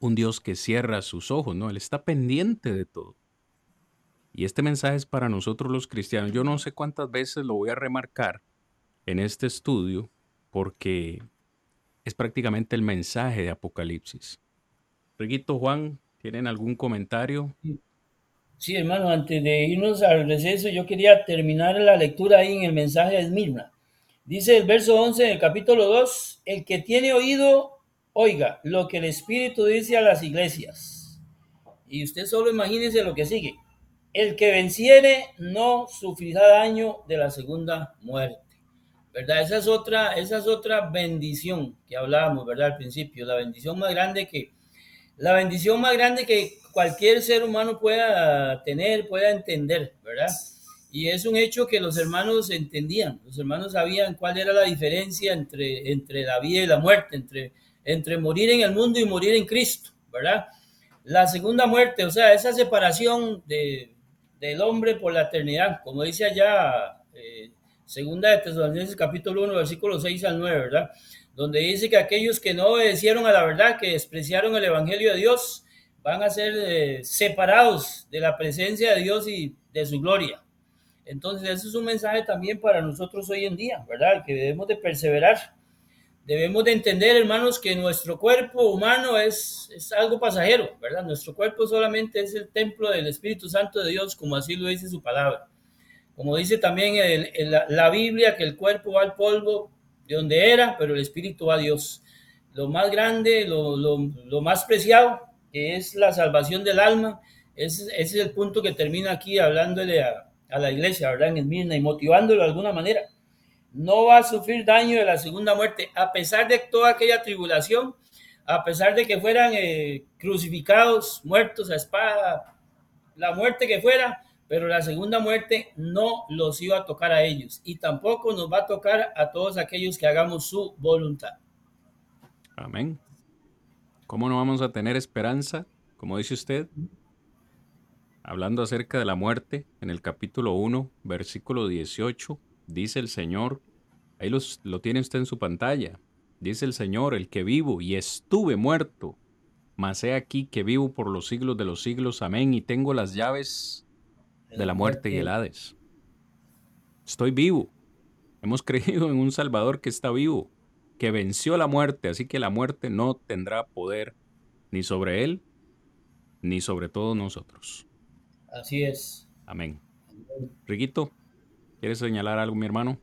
un Dios que cierra sus ojos, no, Él está pendiente de todo. Y este mensaje es para nosotros los cristianos. Yo no sé cuántas veces lo voy a remarcar en este estudio porque es prácticamente el mensaje de Apocalipsis. Reguito Juan, ¿Tienen algún comentario? Sí, hermano, antes de irnos al receso, yo quería terminar la lectura ahí en el mensaje de Esmirna. Dice el verso 11 del capítulo 2, el que tiene oído, oiga lo que el Espíritu dice a las iglesias. Y usted solo imagínese lo que sigue. El que venciere no sufrirá daño de la segunda muerte. ¿Verdad? Esa es otra, esa es otra bendición que hablábamos, ¿verdad? Al principio, la bendición más grande que la bendición más grande que cualquier ser humano pueda tener, pueda entender, ¿verdad? Y es un hecho que los hermanos entendían, los hermanos sabían cuál era la diferencia entre, entre la vida y la muerte, entre, entre morir en el mundo y morir en Cristo, ¿verdad? La segunda muerte, o sea, esa separación de, del hombre por la eternidad, como dice allá, eh, segunda de Tesalonicenses capítulo 1, versículo 6 al 9, ¿verdad? Donde dice que aquellos que no obedecieron a la verdad, que despreciaron el Evangelio de Dios, van a ser eh, separados de la presencia de Dios y de su gloria. Entonces, ese es un mensaje también para nosotros hoy en día, ¿verdad? Que debemos de perseverar. Debemos de entender, hermanos, que nuestro cuerpo humano es, es algo pasajero, ¿verdad? Nuestro cuerpo solamente es el templo del Espíritu Santo de Dios, como así lo dice su palabra. Como dice también el, la Biblia, que el cuerpo va al polvo de donde era, pero el Espíritu va a Dios. Lo más grande, lo, lo, lo más preciado, que es la salvación del alma, ese, ese es el punto que termina aquí hablándole a, a la iglesia, ¿verdad? En Esmirna y motivándolo de alguna manera. No va a sufrir daño de la segunda muerte, a pesar de toda aquella tribulación, a pesar de que fueran eh, crucificados, muertos a espada, la muerte que fuera, pero la segunda muerte no los iba a tocar a ellos y tampoco nos va a tocar a todos aquellos que hagamos su voluntad. Amén. ¿Cómo no vamos a tener esperanza? Como dice usted, hablando acerca de la muerte, en el capítulo 1, versículo 18, dice el Señor, ahí los, lo tiene usted en su pantalla, dice el Señor, el que vivo y estuve muerto, mas he aquí que vivo por los siglos de los siglos, amén, y tengo las llaves de la muerte y el Hades. Estoy vivo. Hemos creído en un Salvador que está vivo, que venció la muerte, así que la muerte no tendrá poder ni sobre él, ni sobre todos nosotros. Así es. Amén. Riquito, ¿quieres señalar algo, mi hermano?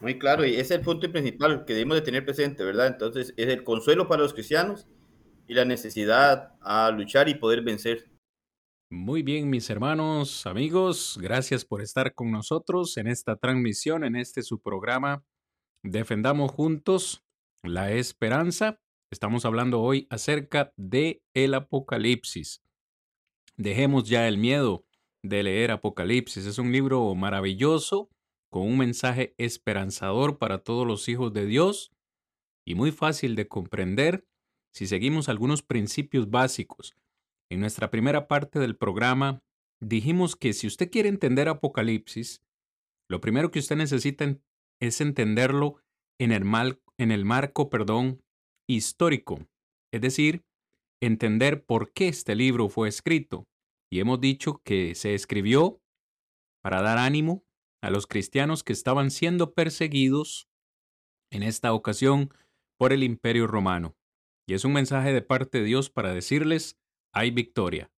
Muy claro, y ese es el punto principal que debemos de tener presente, ¿verdad? Entonces, es el consuelo para los cristianos y la necesidad a luchar y poder vencer. Muy bien, mis hermanos, amigos, gracias por estar con nosotros en esta transmisión, en este su programa. Defendamos juntos la esperanza. Estamos hablando hoy acerca de el Apocalipsis. Dejemos ya el miedo de leer Apocalipsis. Es un libro maravilloso con un mensaje esperanzador para todos los hijos de Dios y muy fácil de comprender si seguimos algunos principios básicos. En nuestra primera parte del programa dijimos que si usted quiere entender Apocalipsis, lo primero que usted necesita es entenderlo en el, en el marco perdón, histórico, es decir, entender por qué este libro fue escrito. Y hemos dicho que se escribió para dar ánimo a los cristianos que estaban siendo perseguidos en esta ocasión por el imperio romano. Y es un mensaje de parte de Dios para decirles, hay victoria.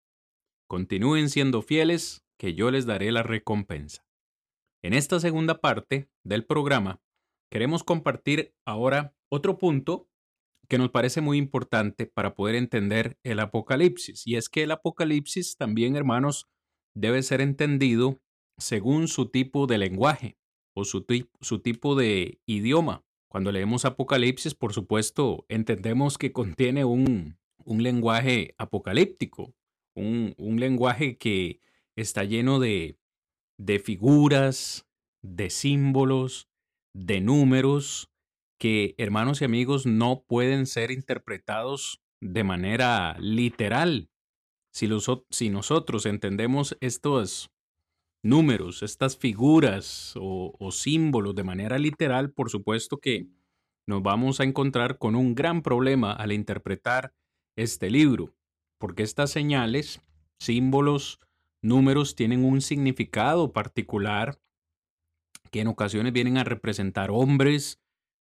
Continúen siendo fieles, que yo les daré la recompensa. En esta segunda parte del programa, queremos compartir ahora otro punto que nos parece muy importante para poder entender el Apocalipsis. Y es que el Apocalipsis también, hermanos, debe ser entendido según su tipo de lenguaje o su, su tipo de idioma. Cuando leemos Apocalipsis, por supuesto, entendemos que contiene un, un lenguaje apocalíptico, un, un, lenguaje que está lleno de, de figuras, de símbolos, de números, que, hermanos y amigos, no pueden ser interpretados de manera literal. Si, los, si nosotros entendemos estos números, estas figuras o, o símbolos de manera literal, por supuesto que nos vamos a encontrar con un gran problema al interpretar este libro, porque estas señales, símbolos, números tienen un significado particular que en ocasiones vienen a representar hombres,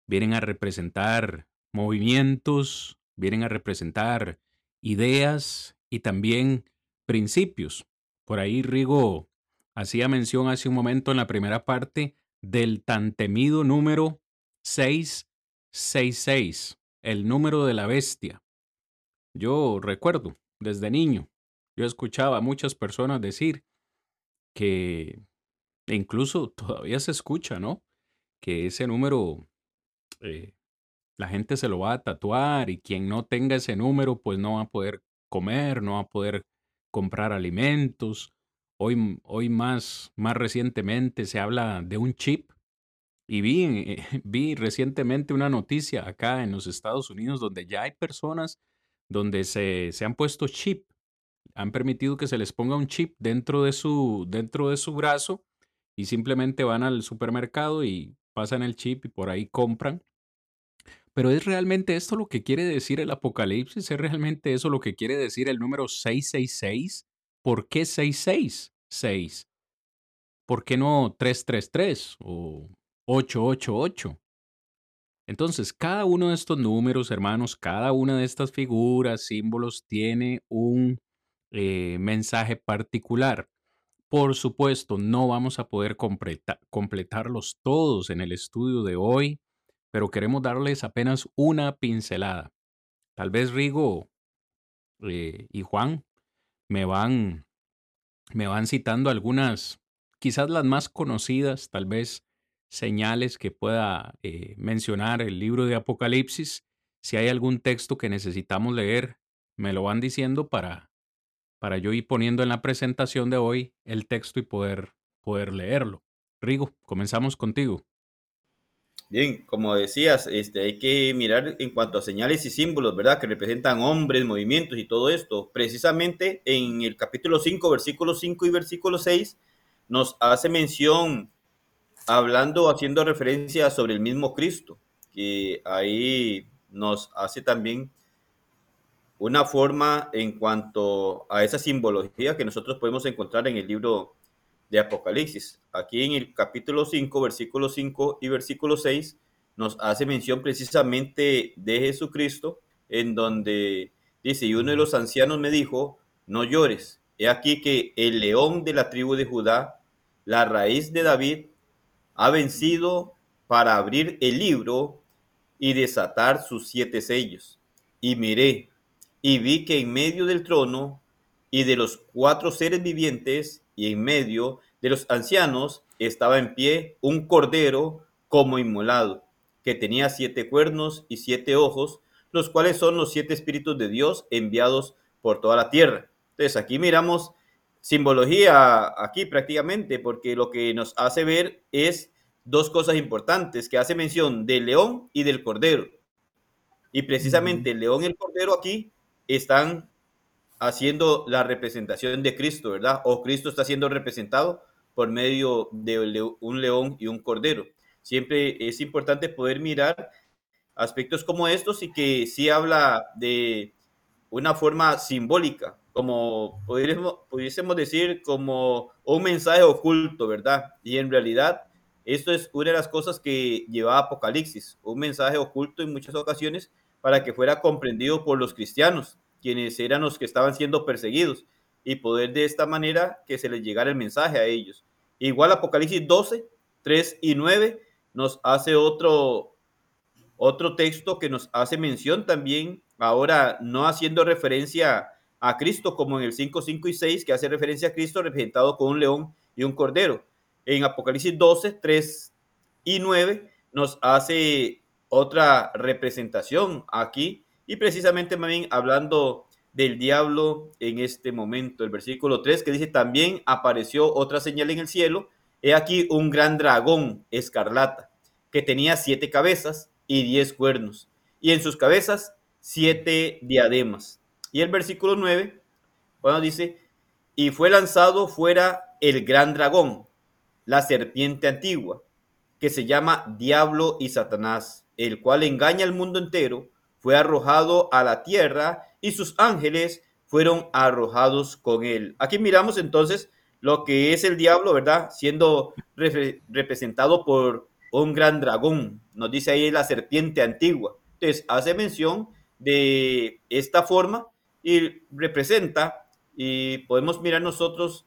vienen a representar movimientos, vienen a representar ideas y también principios. Por ahí Rigo hacía mención hace un momento en la primera parte del tan temido número 666, el número de la bestia. Yo recuerdo desde niño, yo escuchaba a muchas personas decir que e incluso todavía se escucha, ¿no? Que ese número eh, la gente se lo va a tatuar y quien no tenga ese número pues no va a poder comer, no va a poder comprar alimentos. Hoy, hoy más, más recientemente se habla de un chip y vi, vi recientemente una noticia acá en los Estados Unidos donde ya hay personas donde se, se han puesto chip, han permitido que se les ponga un chip dentro de su, dentro de su brazo y simplemente van al supermercado y pasan el chip y por ahí compran. Pero ¿es realmente esto lo que quiere decir el Apocalipsis? ¿Es realmente eso lo que quiere decir el número 666? ¿Por qué 666? ¿Por qué no 333 o 888? Entonces, cada uno de estos números, hermanos, cada una de estas figuras, símbolos, tiene un eh, mensaje particular. Por supuesto, no vamos a poder completarlos todos en el estudio de hoy, pero queremos darles apenas una pincelada. Tal vez Rigo eh, y Juan me van, me van citando algunas, quizás las más conocidas, tal vez señales que pueda eh, mencionar el libro de Apocalipsis. Si hay algún texto que necesitamos leer, me lo van diciendo para para yo ir poniendo en la presentación de hoy el texto y poder, poder leerlo. Rigo, comenzamos contigo. Bien, como decías, este, hay que mirar en cuanto a señales y símbolos, ¿verdad? Que representan hombres, movimientos y todo esto. Precisamente en el capítulo 5, versículo 5 y versículo 6, nos hace mención, hablando, haciendo referencia sobre el mismo Cristo, que ahí nos hace también una forma en cuanto a esa simbología que nosotros podemos encontrar en el libro de Apocalipsis. Aquí en el capítulo 5, versículo 5 y versículo 6, nos hace mención precisamente de Jesucristo, en donde dice, y uno de los ancianos me dijo, no llores, he aquí que el león de la tribu de Judá, la raíz de David, ha vencido para abrir el libro y desatar sus siete sellos. Y miré, y vi que en medio del trono y de los cuatro seres vivientes y en medio de los ancianos estaba en pie un cordero como inmolado, que tenía siete cuernos y siete ojos, los cuales son los siete espíritus de Dios enviados por toda la tierra. Entonces aquí miramos simbología aquí prácticamente, porque lo que nos hace ver es dos cosas importantes, que hace mención del león y del cordero. Y precisamente el león y el cordero aquí están haciendo la representación de Cristo, ¿verdad? O Cristo está siendo representado por medio de un león y un cordero. Siempre es importante poder mirar aspectos como estos y que sí habla de una forma simbólica, como pudiésemos decir, como un mensaje oculto, ¿verdad? Y en realidad, esto es una de las cosas que lleva Apocalipsis, un mensaje oculto en muchas ocasiones para que fuera comprendido por los cristianos, quienes eran los que estaban siendo perseguidos, y poder de esta manera que se les llegara el mensaje a ellos. Igual Apocalipsis 12, 3 y 9 nos hace otro, otro texto que nos hace mención también, ahora no haciendo referencia a Cristo como en el 5, 5 y 6, que hace referencia a Cristo representado con un león y un cordero. En Apocalipsis 12, 3 y 9 nos hace otra representación aquí y precisamente también hablando del diablo en este momento, el versículo 3 que dice, también apareció otra señal en el cielo, he aquí un gran dragón escarlata, que tenía siete cabezas y diez cuernos, y en sus cabezas siete diademas. Y el versículo 9, bueno, dice, y fue lanzado fuera el gran dragón, la serpiente antigua, que se llama Diablo y Satanás el cual engaña al mundo entero, fue arrojado a la tierra y sus ángeles fueron arrojados con él. Aquí miramos entonces lo que es el diablo, ¿verdad? Siendo representado por un gran dragón. Nos dice ahí la serpiente antigua. Entonces, hace mención de esta forma y representa, y podemos mirar nosotros,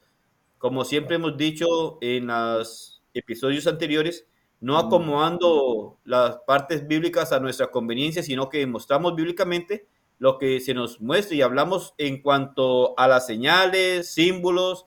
como siempre hemos dicho en las episodios anteriores, no acomodando las partes bíblicas a nuestra conveniencia, sino que mostramos bíblicamente lo que se nos muestra y hablamos en cuanto a las señales, símbolos,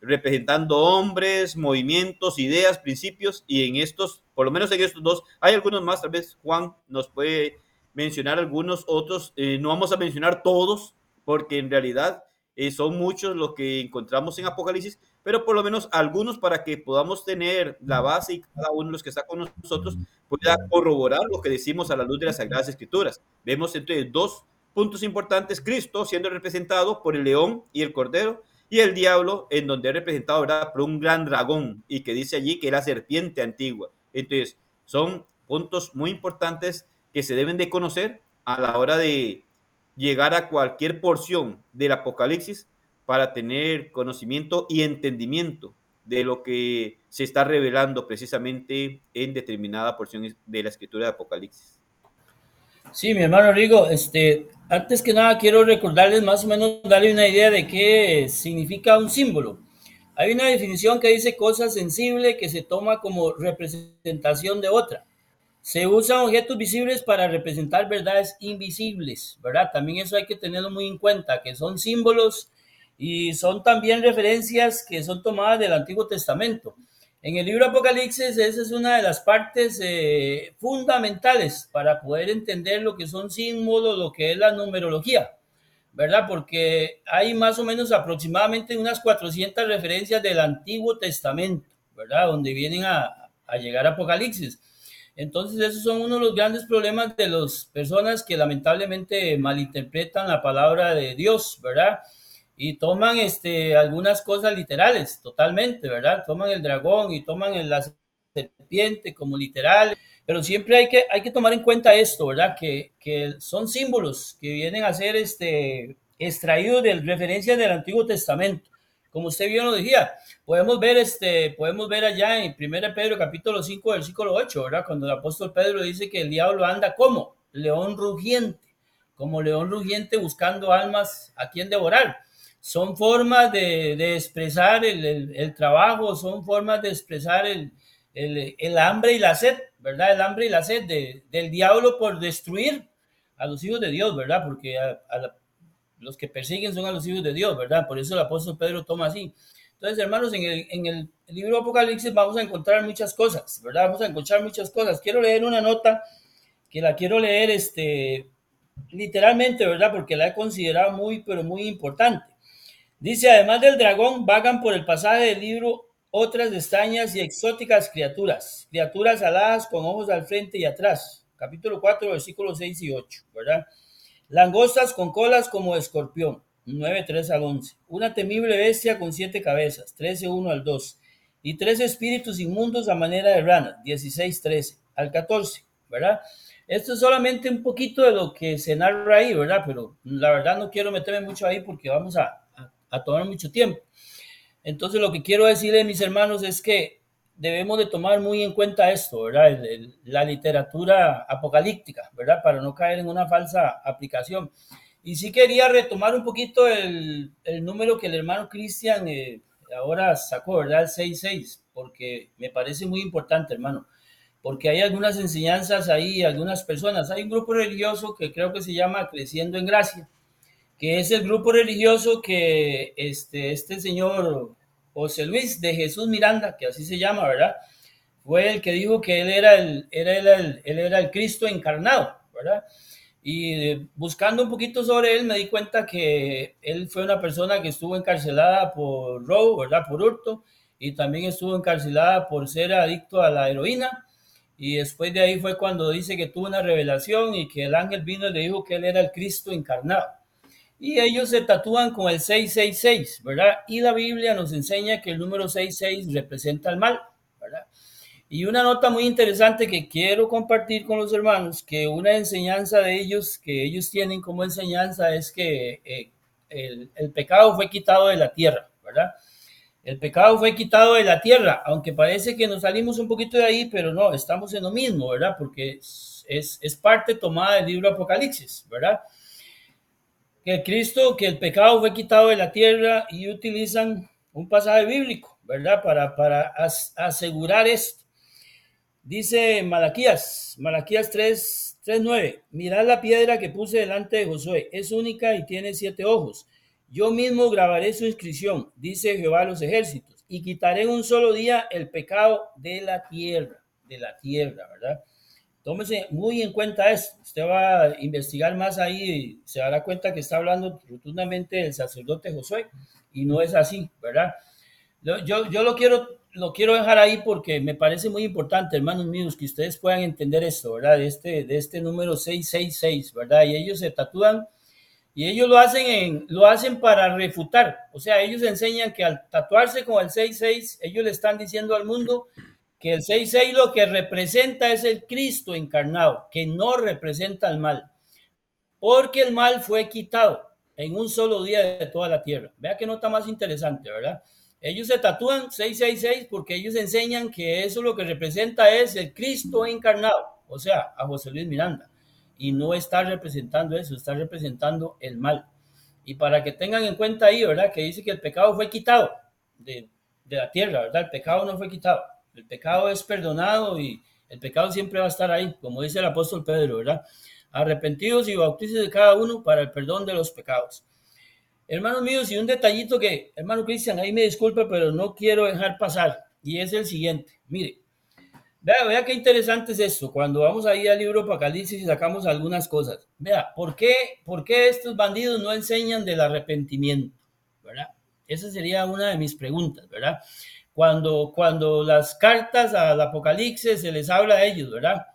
representando hombres, movimientos, ideas, principios, y en estos, por lo menos en estos dos, hay algunos más, tal vez Juan nos puede mencionar algunos otros, eh, no vamos a mencionar todos, porque en realidad eh, son muchos los que encontramos en Apocalipsis, pero por lo menos algunos para que podamos tener la base y cada uno de los que está con nosotros pueda corroborar lo que decimos a la luz de las Sagradas Escrituras. Vemos entonces dos puntos importantes, Cristo siendo representado por el león y el cordero, y el diablo en donde es representado ¿verdad? por un gran dragón y que dice allí que era serpiente antigua. Entonces, son puntos muy importantes que se deben de conocer a la hora de llegar a cualquier porción del Apocalipsis para tener conocimiento y entendimiento de lo que se está revelando precisamente en determinada porción de la escritura de Apocalipsis. Sí, mi hermano Rigo, este, antes que nada quiero recordarles más o menos, darle una idea de qué significa un símbolo. Hay una definición que dice cosa sensible que se toma como representación de otra. Se usan objetos visibles para representar verdades invisibles, ¿verdad? También eso hay que tenerlo muy en cuenta, que son símbolos y son también referencias que son tomadas del Antiguo Testamento. En el libro Apocalipsis, esa es una de las partes eh, fundamentales para poder entender lo que son símbolos, lo que es la numerología, ¿verdad? Porque hay más o menos aproximadamente unas 400 referencias del Antiguo Testamento, ¿verdad? Donde vienen a, a llegar Apocalipsis. Entonces, esos son uno de los grandes problemas de las personas que lamentablemente malinterpretan la palabra de Dios, ¿verdad? y toman este, algunas cosas literales, totalmente, ¿verdad? Toman el dragón y toman la serpiente como literal, pero siempre hay que, hay que tomar en cuenta esto, ¿verdad? Que, que son símbolos que vienen a ser este, extraídos de referencias del Antiguo Testamento. Como usted bien lo decía, podemos ver, este, podemos ver allá en 1 Pedro capítulo 5, versículo 8, ¿verdad? Cuando el apóstol Pedro dice que el diablo anda como león rugiente, como león rugiente buscando almas a quien devorar son formas de, expresar el, trabajo, son formas de expresar el, hambre y la sed, ¿verdad? El hambre y la sed del diablo por destruir a los hijos de Dios, ¿verdad? Porque a, los que persiguen son a los hijos de Dios, ¿verdad? Por eso el apóstol Pedro toma así. Entonces, hermanos, en el, en el libro Apocalipsis vamos a encontrar muchas cosas, ¿verdad? Vamos a encontrar muchas cosas. Quiero leer una nota que la quiero leer este, literalmente, ¿verdad? Porque la he considerado muy, pero muy importante. Dice, además del dragón, vagan por el pasaje del libro otras extrañas y exóticas criaturas, criaturas aladas con ojos al frente y atrás. Capítulo 4, versículos 6 y 8, ¿verdad? Langostas con colas como escorpión, 9, 3 al 11. Una temible bestia con siete cabezas, 13, 1 al 2. Y tres espíritus inmundos a manera de rana, 16, 13 al 14, ¿verdad? Esto es solamente un poquito de lo que se narra ahí, ¿verdad? Pero la verdad no quiero meterme mucho ahí porque vamos a, a tomar mucho tiempo. Entonces lo que quiero decirle, mis hermanos, es que debemos de tomar muy en cuenta esto, ¿verdad? la literatura apocalíptica, ¿verdad? Para no caer en una falsa aplicación. Y sí quería retomar un poquito el, número que el hermano Cristian eh, ahora sacó, ¿verdad? El 66, porque me parece muy importante, hermano. Porque hay algunas enseñanzas ahí, algunas personas. Hay un grupo religioso que creo que se llama Creciendo en Gracia que es el grupo religioso que este, este señor José Luis de Jesús Miranda, que así se llama, ¿verdad? Fue el que dijo que él era el, era el, él era el Cristo encarnado, ¿verdad? Y buscando un poquito sobre él me di cuenta que él fue una persona que estuvo encarcelada por robo, ¿verdad? Por hurto, y también estuvo encarcelada por ser adicto a la heroína. Y después de ahí fue cuando dice que tuvo una revelación y que el ángel vino y le dijo que él era el Cristo encarnado y ellos se tatúan con el 666, ¿verdad? Y la Biblia nos enseña que el número 66 representa el mal. Y una nota muy interesante que quiero compartir con los hermanos, que una enseñanza de ellos, que ellos tienen como enseñanza, es que eh, el, el, pecado fue quitado de la tierra, ¿verdad? El pecado fue quitado de la tierra, aunque parece que nos salimos un poquito de ahí, pero no, estamos en lo mismo, ¿verdad? Porque es, es parte tomada del libro Apocalipsis, ¿verdad? que Cristo, que el pecado fue quitado de la tierra y utilizan un pasaje bíblico, ¿verdad? Para, para asegurar esto. Dice Malaquías, Malaquías 3, 3, 9, mirad la piedra que puse delante de Josué, es única y tiene siete ojos. Yo mismo grabaré su inscripción, dice Jehová a los ejércitos, y quitaré en un solo día el pecado de la tierra, de la tierra, ¿verdad? Tómese muy en cuenta esto. Usted va a investigar más ahí y se dará cuenta que está hablando rotundamente del sacerdote Josué y no es así, ¿verdad? Yo, yo lo, quiero, lo quiero dejar ahí porque me parece muy importante, hermanos míos, que ustedes puedan entender esto, ¿verdad? De este, de este número 666, ¿verdad? Y ellos se tatúan y ellos lo hacen, en, lo hacen para refutar. O sea, ellos enseñan que al tatuarse con el 66, ellos le están diciendo al mundo que el 6.6 lo que representa es el Cristo encarnado, que no representa el mal, porque el mal fue quitado en un solo día de toda la tierra. Vea que nota más interesante, ¿verdad? Ellos se tatúan 666 porque ellos enseñan que eso lo que representa es el Cristo encarnado, o sea, a José Luis Miranda. Y no está representando eso, está representando el mal. Y para que tengan en cuenta ahí, ¿verdad? Que dice que el pecado fue quitado de, de la tierra, ¿verdad? El pecado no fue quitado. El pecado es perdonado y el pecado siempre va a estar ahí, como dice el apóstol Pedro, ¿verdad? Arrepentidos y bautizados de cada uno para el perdón de los pecados. Hermanos míos, y un detallito que, hermano Cristian, ahí me disculpe, pero no quiero dejar pasar, y es el siguiente. Mire, vea, vea qué interesante es esto. Cuando vamos ahí al libro Apocalipsis y sacamos algunas cosas. Vea, ¿por qué, ¿por qué estos bandidos no enseñan del arrepentimiento? ¿Verdad? Esa sería una de mis preguntas, ¿verdad? cuando, cuando las cartas al Apocalipsis se les habla a ellos, ¿verdad?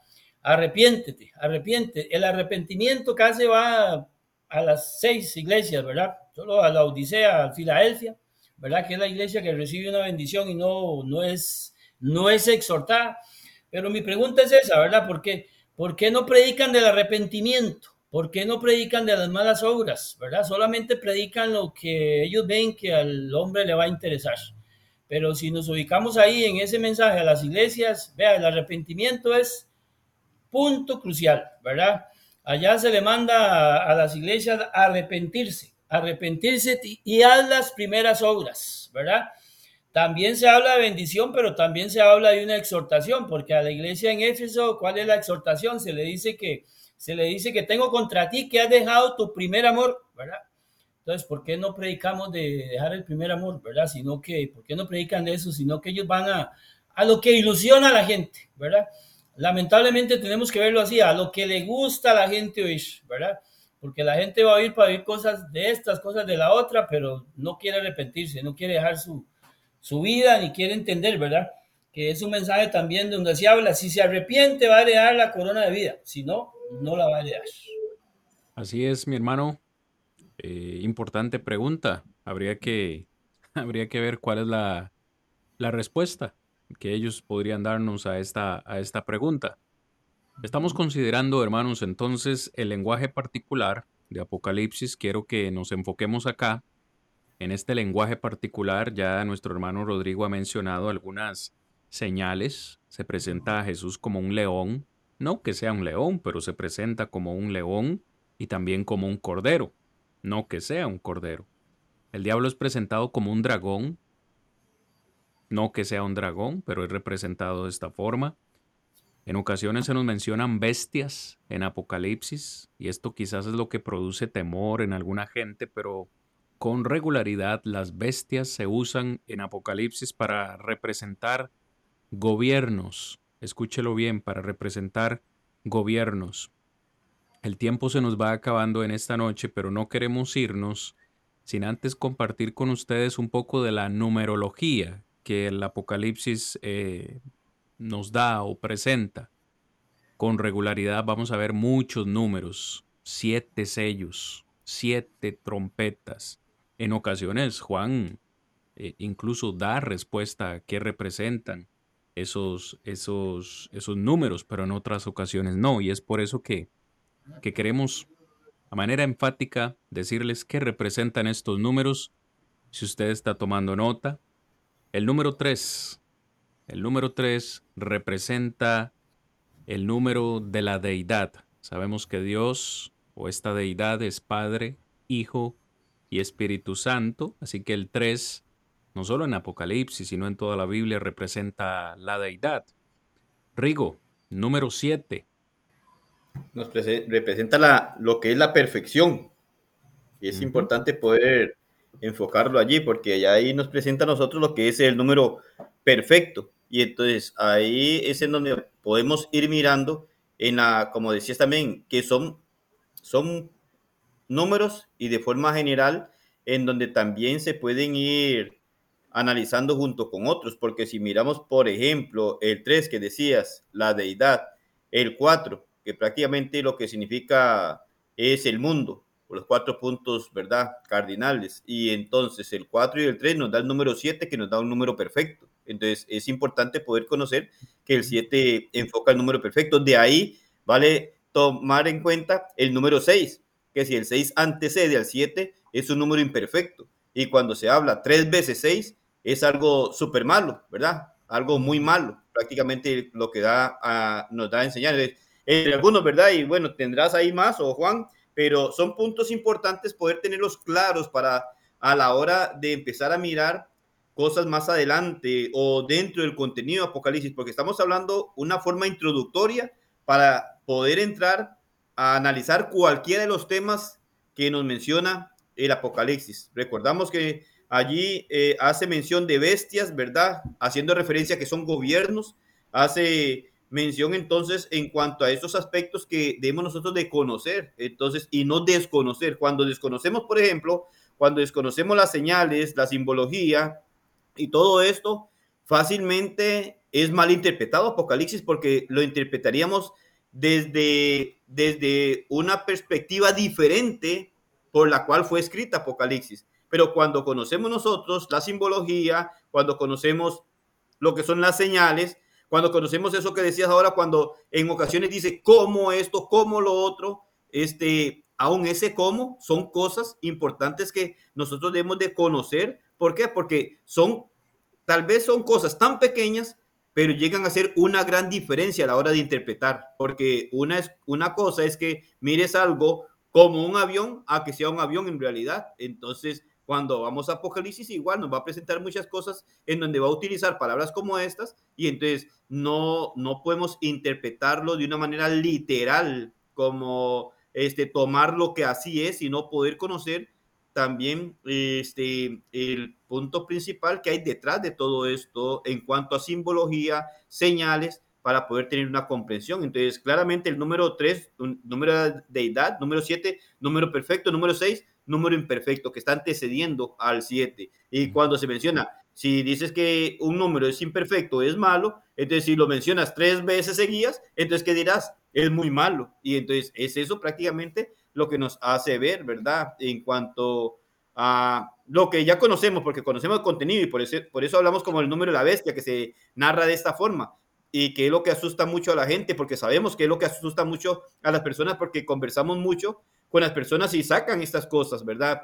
Arrepiéntete, arrepiente. El arrepentimiento casi va a, las seis iglesias, ¿verdad? Solo a la Odisea, a Filadelfia, ¿verdad? Que es la iglesia que recibe una bendición y no, no, es, no es exhortada. Pero mi pregunta es esa, ¿verdad? ¿Por qué, ¿Por qué no predican del arrepentimiento? ¿Por qué no predican de las malas obras? ¿Verdad? Solamente predican lo que ellos ven que al hombre le va a interesar. Pero si nos ubicamos ahí en ese mensaje a las iglesias, vea, el arrepentimiento es punto crucial, ¿verdad? Allá se le manda a, las iglesias arrepentirse, arrepentirse y haz las primeras obras, ¿verdad? También se habla de bendición, pero también se habla de una exhortación, porque a la iglesia en Éfeso, ¿cuál es la exhortación? Se le dice que se le dice que tengo contra ti que has dejado tu primer amor, ¿verdad? Entonces, ¿por qué no predicamos de dejar el primer amor, verdad? Sino que, ¿por qué no predican eso? Sino que ellos van a, a lo que ilusiona a la gente, ¿verdad? Lamentablemente tenemos que verlo así, a lo que le gusta a la gente oír, ¿verdad? Porque la gente va a oír para oír cosas de estas, cosas de la otra, pero no quiere arrepentirse, no quiere dejar su, su vida, ni quiere entender, ¿verdad? Que es un mensaje también donde se habla, si se arrepiente va a heredar la corona de vida, si no, no la va a heredar. Así es, mi hermano. Eh, importante pregunta. Habría que, habría que ver cuál es la, la respuesta que ellos podrían darnos a esta, a esta pregunta. Estamos considerando, hermanos, entonces el lenguaje particular de Apocalipsis. Quiero que nos enfoquemos acá. En este lenguaje particular, ya nuestro hermano Rodrigo ha mencionado algunas señales. Se presenta a Jesús como un león, no que sea un león, pero se presenta como un león y también como un cordero no que sea un cordero. El diablo es presentado como un dragón, no que sea un dragón, pero es representado de esta forma. En ocasiones se nos mencionan bestias en Apocalipsis, y esto quizás es lo que produce temor en alguna gente, pero con regularidad las bestias se usan en Apocalipsis para representar gobiernos. Escúchelo bien, para representar gobiernos. El tiempo se nos va acabando en esta noche, pero no queremos irnos sin antes compartir con ustedes un poco de la numerología que el Apocalipsis eh, nos da o presenta. Con regularidad vamos a ver muchos números, siete sellos, siete trompetas. En ocasiones Juan eh, incluso da respuesta a qué representan esos, esos, esos números, pero en otras ocasiones no. Y es por eso que que queremos a manera enfática decirles qué representan estos números. Si usted está tomando nota, el número 3, el número 3 representa el número de la deidad. Sabemos que Dios o esta deidad es Padre, Hijo y Espíritu Santo, así que el 3 no solo en Apocalipsis, sino en toda la Biblia, representa la deidad. Rigo, número 7. Nos representa la, lo que es la perfección. Y es importante poder enfocarlo allí, porque ahí nos presenta a nosotros lo que es el número perfecto. Y entonces ahí es en donde podemos ir mirando en la, como decías también, que son, son números y de forma general en donde también se pueden ir analizando junto con otros, porque si miramos, por ejemplo, el 3 que decías, la deidad, el 4, que prácticamente lo que significa es el mundo, los cuatro puntos, ¿verdad? Cardinales. Y entonces el 4 y el 3 nos da el número 7, que nos da un número perfecto. Entonces es importante poder conocer que el 7 enfoca el número perfecto. De ahí vale tomar en cuenta el número 6, que si el 6 antecede al 7 es un número imperfecto. Y cuando se habla 3 veces 6 es algo súper malo, ¿verdad? Algo muy malo, prácticamente lo que da a, nos da a enseñar. En algunos, ¿verdad? Y bueno, tendrás ahí más, o Juan, pero son puntos importantes poder tenerlos claros para a la hora de empezar a mirar cosas más adelante o dentro del contenido de Apocalipsis, porque estamos hablando una forma introductoria para poder entrar a analizar cualquiera de los temas que nos menciona el Apocalipsis. Recordamos que allí eh, hace mención de bestias, ¿verdad? Haciendo referencia a que son gobiernos, hace mención entonces en cuanto a esos aspectos que debemos nosotros de conocer, entonces, y no desconocer. Cuando desconocemos, por ejemplo, cuando desconocemos las señales, la simbología y todo esto, fácilmente es mal interpretado Apocalipsis porque lo interpretaríamos desde, desde una perspectiva diferente por la cual fue escrita Apocalipsis. Pero cuando conocemos nosotros la simbología, cuando conocemos lo que son las señales, cuando conocemos eso que decías ahora, cuando en ocasiones dice cómo esto, cómo lo otro, este, aún ese cómo son cosas importantes que nosotros debemos de conocer. ¿Por qué? Porque son, tal vez son cosas tan pequeñas, pero llegan a ser una gran diferencia a la hora de interpretar. Porque una, es, una cosa es que mires algo como un avión a que sea un avión en realidad. Entonces, cuando vamos a Apocalipsis, igual nos va a presentar muchas cosas en donde va a utilizar palabras como estas y entonces no, no podemos interpretarlo de una manera literal, como este, tomar lo que así es, sino poder conocer también este, el punto principal que hay detrás de todo esto en cuanto a simbología, señales, para poder tener una comprensión. Entonces, claramente el número 3, número de deidad, número 7, número perfecto, número 6, número imperfecto que está antecediendo al 7. Y cuando se menciona, si dices que un número es imperfecto, es malo, entonces si lo mencionas tres veces seguidas, entonces ¿qué dirás? Es muy malo. Y entonces es eso prácticamente lo que nos hace ver, ¿verdad? En cuanto a lo que ya conocemos, porque conocemos el contenido y por eso, por eso hablamos como el número de la bestia, que se narra de esta forma y que es lo que asusta mucho a la gente, porque sabemos que es lo que asusta mucho a las personas, porque conversamos mucho con las personas y sacan estas cosas, ¿verdad?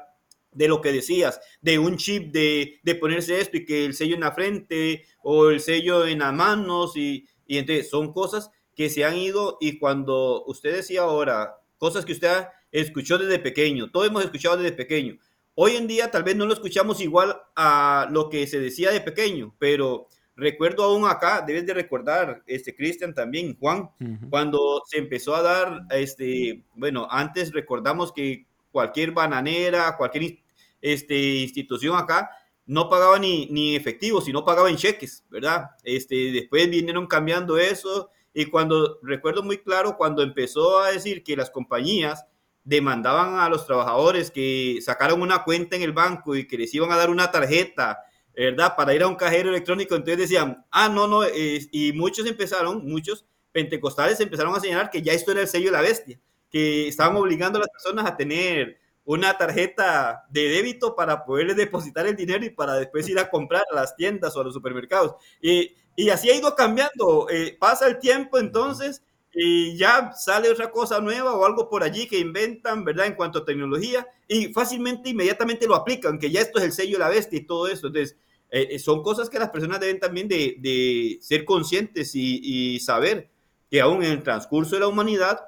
De lo que decías, de un chip de, de ponerse esto y que el sello en la frente o el sello en las manos y, y entonces son cosas que se han ido y cuando usted decía ahora, cosas que usted escuchó desde pequeño, todos hemos escuchado desde pequeño. Hoy en día tal vez no lo escuchamos igual a lo que se decía de pequeño, pero Recuerdo aún acá, debes de recordar, este Cristian también, Juan, cuando se empezó a dar, este, bueno, antes recordamos que cualquier bananera, cualquier este, institución acá, no pagaba ni, ni efectivo, sino pagaba en cheques, ¿verdad? Este, después vinieron cambiando eso y cuando, recuerdo muy claro, cuando empezó a decir que las compañías demandaban a los trabajadores que sacaran una cuenta en el banco y que les iban a dar una tarjeta ¿verdad? Para ir a un cajero electrónico, entonces decían, ah, no, no, y muchos empezaron, muchos pentecostales empezaron a señalar que ya esto era el sello de la bestia, que estaban obligando a las personas a tener una tarjeta de débito para poderles depositar el dinero y para después ir a comprar a las tiendas o a los supermercados. Y, y así ha ido cambiando, eh, pasa el tiempo entonces y ya sale otra cosa nueva o algo por allí que inventan, ¿verdad? En cuanto a tecnología y fácilmente, inmediatamente lo aplican, que ya esto es el sello de la bestia y todo eso. Entonces, eh, eh, son cosas que las personas deben también de, de ser conscientes y, saber que aún en el transcurso de la humanidad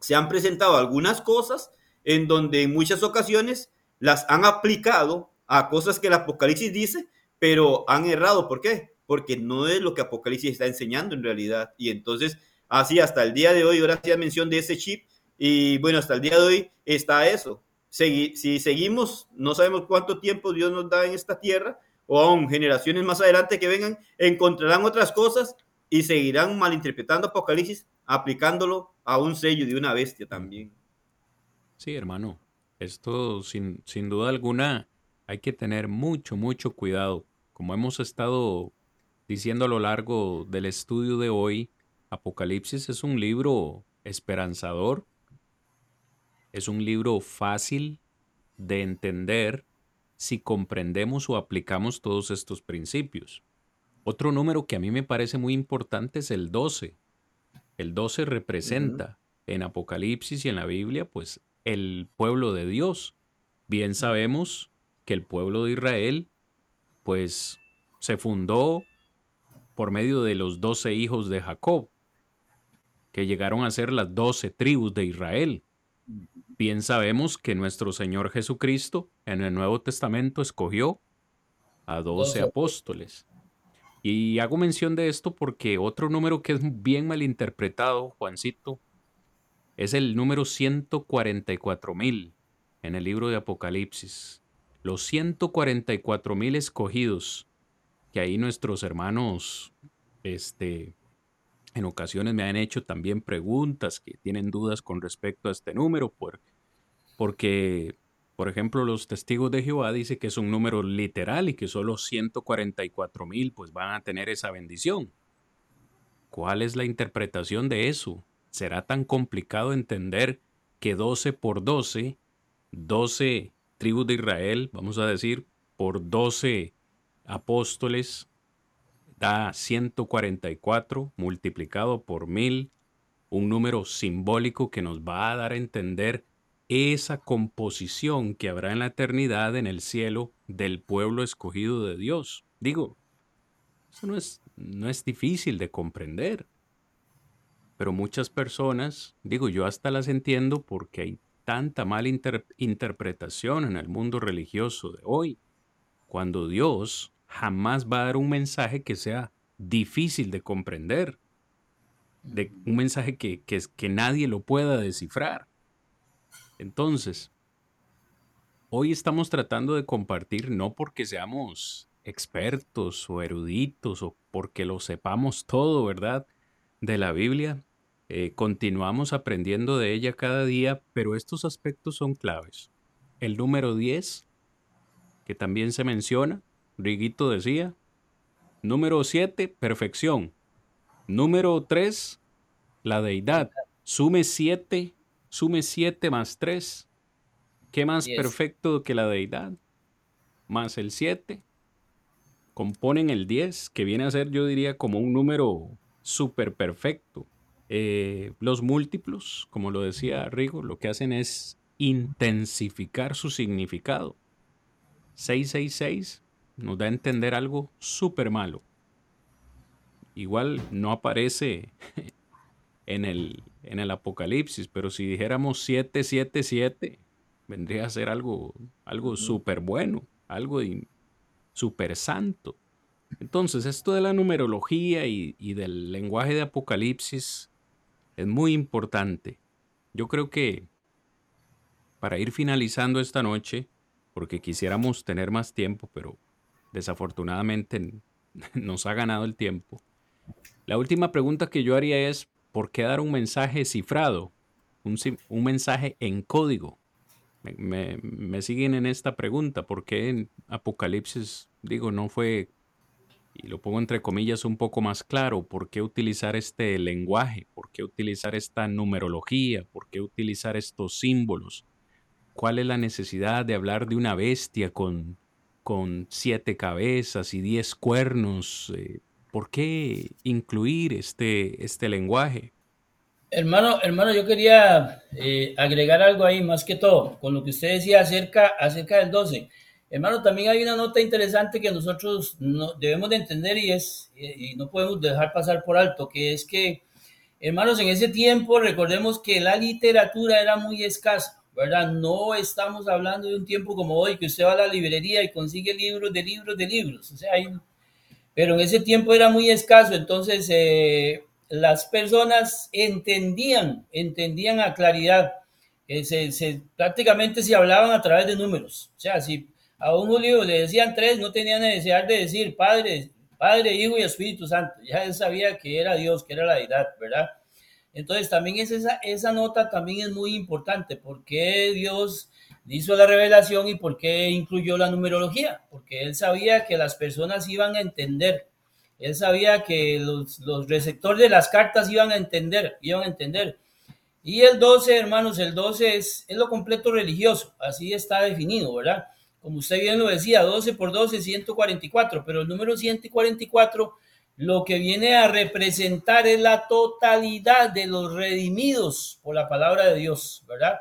se han presentado algunas cosas en donde en muchas ocasiones las han aplicado a cosas que el Apocalipsis dice, pero han errado. ¿Por qué? Porque no es lo que Apocalipsis está enseñando en realidad. Y entonces, así hasta el día de hoy, ahora hacía mención de ese chip, y bueno, hasta el día de hoy está eso. si seguimos, no sabemos cuánto tiempo Dios nos da en esta tierra, o aún generaciones más adelante que vengan, encontrarán otras cosas y seguirán malinterpretando Apocalipsis, aplicándolo a un sello de una bestia también. Sí, hermano. Esto sin, sin duda alguna hay que tener mucho, mucho cuidado. Como hemos estado diciendo a lo largo del estudio de hoy, Apocalipsis es un libro esperanzador, es un libro fácil de entender si comprendemos o aplicamos todos estos principios. Otro número que a mí me parece muy importante es el 12. El 12 representa en Apocalipsis y en la Biblia, pues, el pueblo de Dios. Bien sabemos que el pueblo de Israel, pues, se fundó por medio de los doce hijos de Jacob, que llegaron a ser las doce tribus de Israel. Bien sabemos que nuestro Señor Jesucristo en el Nuevo Testamento escogió a doce apóstoles. Y hago mención de esto porque otro número que es bien malinterpretado, Juancito, es el número 144 mil en el libro de Apocalipsis los 144 mil escogidos, que ahí nuestros hermanos, este, en ocasiones me han hecho también preguntas que tienen dudas con respecto a este número, porque, por ejemplo, los testigos de Jehová dicen que es un número literal y que solo 144 mil pues van a tener esa bendición. ¿Cuál es la interpretación de eso? ¿Será tan complicado entender que 12 por 12, 12 tribus de Israel, vamos a decir, por 12 apóstoles, da 144 multiplicado por mil, un número simbólico que nos va a dar a entender esa composición que habrá en la eternidad en el cielo del pueblo escogido de Dios. Digo, eso no es, no es difícil de comprender. Pero muchas personas, digo, yo hasta las entiendo porque hay tanta mala interpretación en el mundo religioso de hoy, cuando Dios jamás va a dar un mensaje que sea difícil de comprender, de un mensaje que, que, que nadie lo pueda descifrar. Entonces, hoy estamos tratando de compartir no porque seamos expertos o eruditos o porque lo sepamos todo, ¿verdad? De la Biblia, eh, continuamos aprendiendo de ella cada día, pero estos aspectos son claves. El número 10, que también se menciona, Riguito decía. Número 7, perfección. Número 3, la deidad. Sume 7, sume 7 más 3. ¿Qué más perfecto que la deidad? Más el 7. Componen el 10, que viene a ser, yo diría, como un número súper perfecto. Eh, los múltiplos, como lo decía Rigo, lo que hacen es intensificar su significado. 666 nos da a entender algo súper malo. Igual no aparece en el, en el Apocalipsis, pero si dijéramos 777, vendría a ser algo, algo súper bueno, algo súper santo. Entonces, esto de la numerología y, y, del lenguaje de Apocalipsis es muy importante. Yo creo que para ir finalizando esta noche, porque quisiéramos tener más tiempo, pero desafortunadamente nos ha ganado el tiempo. La última pregunta que yo haría es, ¿por qué dar un mensaje cifrado? Un, mensaje en código. Me, siguen en esta pregunta, ¿por qué en Apocalipsis, digo, no fue y lo pongo entre comillas un poco más claro, ¿por qué utilizar este lenguaje? ¿Por qué utilizar esta numerología? ¿Por qué utilizar estos símbolos? ¿Cuál es la necesidad de hablar de una bestia con, con siete cabezas y diez cuernos? Eh, ¿Por qué incluir este, este lenguaje? Hermano, hermano, yo quería eh, agregar algo ahí, más que todo, con lo que usted decía acerca, acerca del 12. Hermano, también hay una nota interesante que nosotros no, debemos de entender y es, y no podemos dejar pasar por alto, que es que, hermanos, en ese tiempo recordemos que la literatura era muy escasa, ¿verdad? No estamos hablando de un tiempo como hoy, que usted va a la librería y consigue libros de libros de libros, o sea, hay, pero en ese tiempo era muy escaso, entonces eh, las personas entendían, entendían a claridad, eh, se, prácticamente se hablaban a través de números, o sea, si a un Julio le decían tres, no tenía necesidad de decir Padre, Padre, Hijo y Espíritu Santo, ya él sabía que era Dios, que era la deidad, ¿verdad? Entonces también es esa, esa nota también es muy importante, porque Dios hizo la revelación y por qué incluyó la numerología, porque él sabía que las personas iban a entender, él sabía que los, los receptores de las cartas iban a entender, iban a entender. Y el 12, hermanos, el 12 es, es lo completo religioso, así está definido, ¿verdad? Como usted bien lo decía, 12 por 12, 144, pero el número 144 lo que viene a representar es la totalidad de los redimidos por la palabra de Dios, ¿verdad?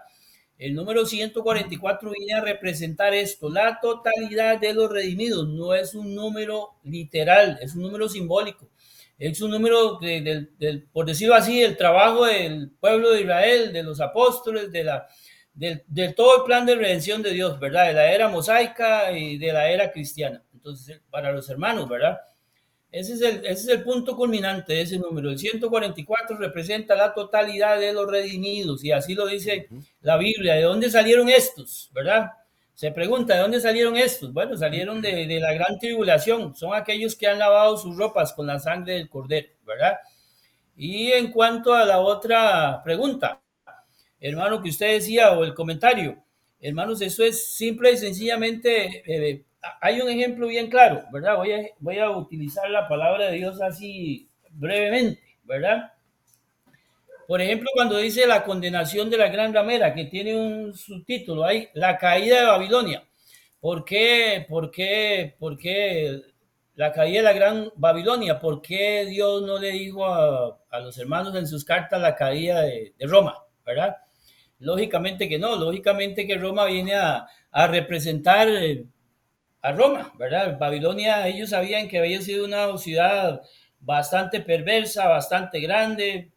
El número 144 viene a representar esto, la totalidad de los redimidos. No es un número literal, es un número simbólico. Es un número, del, por decirlo así, el trabajo del pueblo de Israel, de los apóstoles, de, la, de todo el plan de redención de Dios, ¿verdad? De la era mosaica y de la era cristiana. Entonces, para los hermanos, ¿verdad? Ese es, el, ese es el punto culminante de ese número. El 144 representa la totalidad de los redimidos y así lo dice la Biblia. ¿De dónde salieron estos? ¿Verdad? Se pregunta, ¿de dónde salieron estos? Bueno, salieron de, de la gran tribulación. Son aquellos que han lavado sus ropas con la sangre del cordero, ¿verdad? Y en cuanto a la otra pregunta, hermano, que usted decía o el comentario, hermanos, eso es simple y sencillamente eh, hay un ejemplo bien claro, ¿verdad? Voy a, voy a utilizar la palabra de Dios así brevemente, ¿verdad? Por ejemplo, cuando dice la condenación de la gran ramera, que tiene un subtítulo ahí, la caída de Babilonia. ¿Por qué? ¿Por qué? ¿Por qué la caída de la gran Babilonia? ¿Por qué Dios no le dijo a, a los hermanos en sus cartas la caída de, Roma? ¿Verdad? Lógicamente que no, lógicamente que Roma viene a, a representar eh, a Roma, ¿verdad? Babilonia, ellos sabían que había sido una ciudad bastante perversa, bastante grande.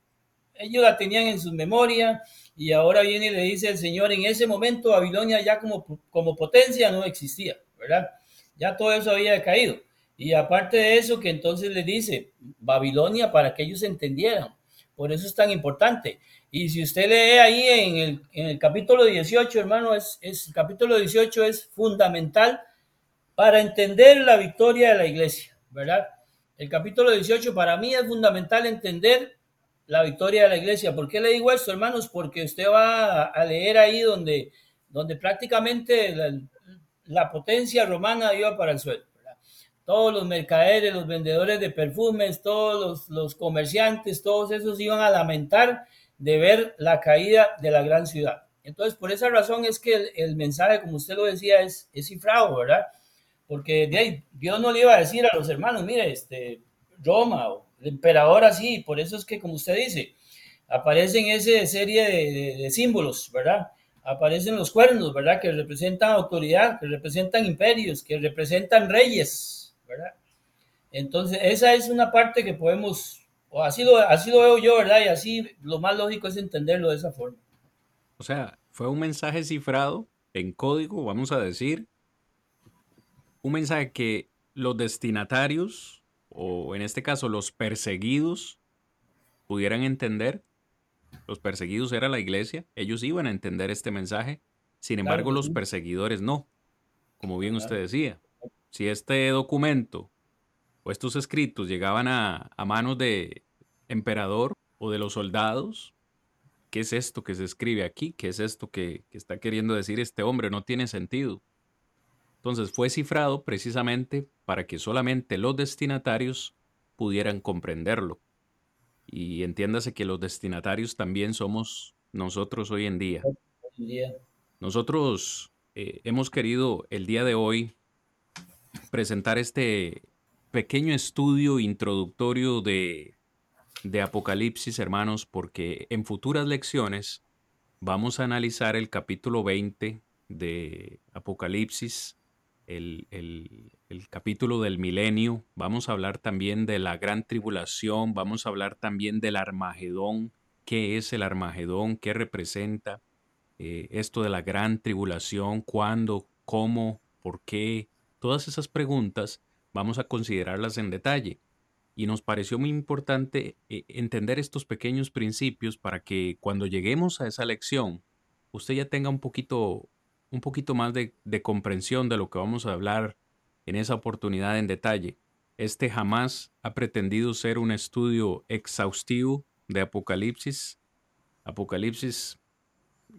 Ellos la tenían en su memoria y ahora viene y le dice el Señor, en ese momento Babilonia ya como, como potencia no existía, ¿verdad? Ya todo eso había caído. Y aparte de eso, que entonces le dice Babilonia para que ellos entendieran. Por eso es tan importante. Y si usted lee ahí en el, en el capítulo 18, hermano, es, es, el capítulo 18 es fundamental para entender la victoria de la iglesia, ¿verdad? El capítulo 18 para mí es fundamental entender la victoria de la iglesia. ¿Por qué le digo esto, hermanos? Porque usted va a leer ahí donde, donde prácticamente la, potencia romana iba para el suelo. Todos los mercaderes, los vendedores de perfumes, todos los, comerciantes, todos esos iban a lamentar de ver la caída de la gran ciudad. Entonces, por esa razón es que el, el mensaje, como usted lo decía, es, es cifrado, ¿verdad? Porque de ahí, Dios no le iba a decir a los hermanos, mire, este, Roma o el emperador así, por eso es que, como usted dice, aparecen esa serie de, de, de, símbolos, ¿verdad? Aparecen los cuernos, ¿verdad? Que representan autoridad, que representan imperios, que representan reyes, ¿verdad? Entonces, esa es una parte que podemos, o así lo, así lo veo yo, ¿verdad? Y así lo más lógico es entenderlo de esa forma. O sea, fue un mensaje cifrado en código, vamos a decir, un mensaje que los destinatarios, o en este caso los perseguidos, pudieran entender. Los perseguidos era la iglesia, ellos iban a entender este mensaje, sin embargo claro. los perseguidores no, como bien claro. usted decía. Si este documento o estos escritos llegaban a, a manos de emperador o de los soldados, ¿qué es esto que se escribe aquí? ¿Qué es esto que, que está queriendo decir este hombre? No tiene sentido. Entonces fue cifrado precisamente para que solamente los destinatarios pudieran comprenderlo. Y entiéndase que los destinatarios también somos nosotros hoy en día. Nosotros eh, hemos querido el día de hoy presentar este pequeño estudio introductorio de, de Apocalipsis, hermanos, porque en futuras lecciones vamos a analizar el capítulo 20 de Apocalipsis el, el, capítulo del milenio, vamos a hablar también de la gran tribulación, vamos a hablar también del Armagedón, qué es el Armagedón, qué representa, eh, esto de la gran tribulación, cuándo, cómo, por qué, todas esas preguntas vamos a considerarlas en detalle. Y nos pareció muy importante eh, entender estos pequeños principios para que cuando lleguemos a esa lección, usted ya tenga un poquito, un poquito más de, de comprensión de lo que vamos a hablar en esa oportunidad en detalle. Este jamás ha pretendido ser un estudio exhaustivo de Apocalipsis. Apocalipsis,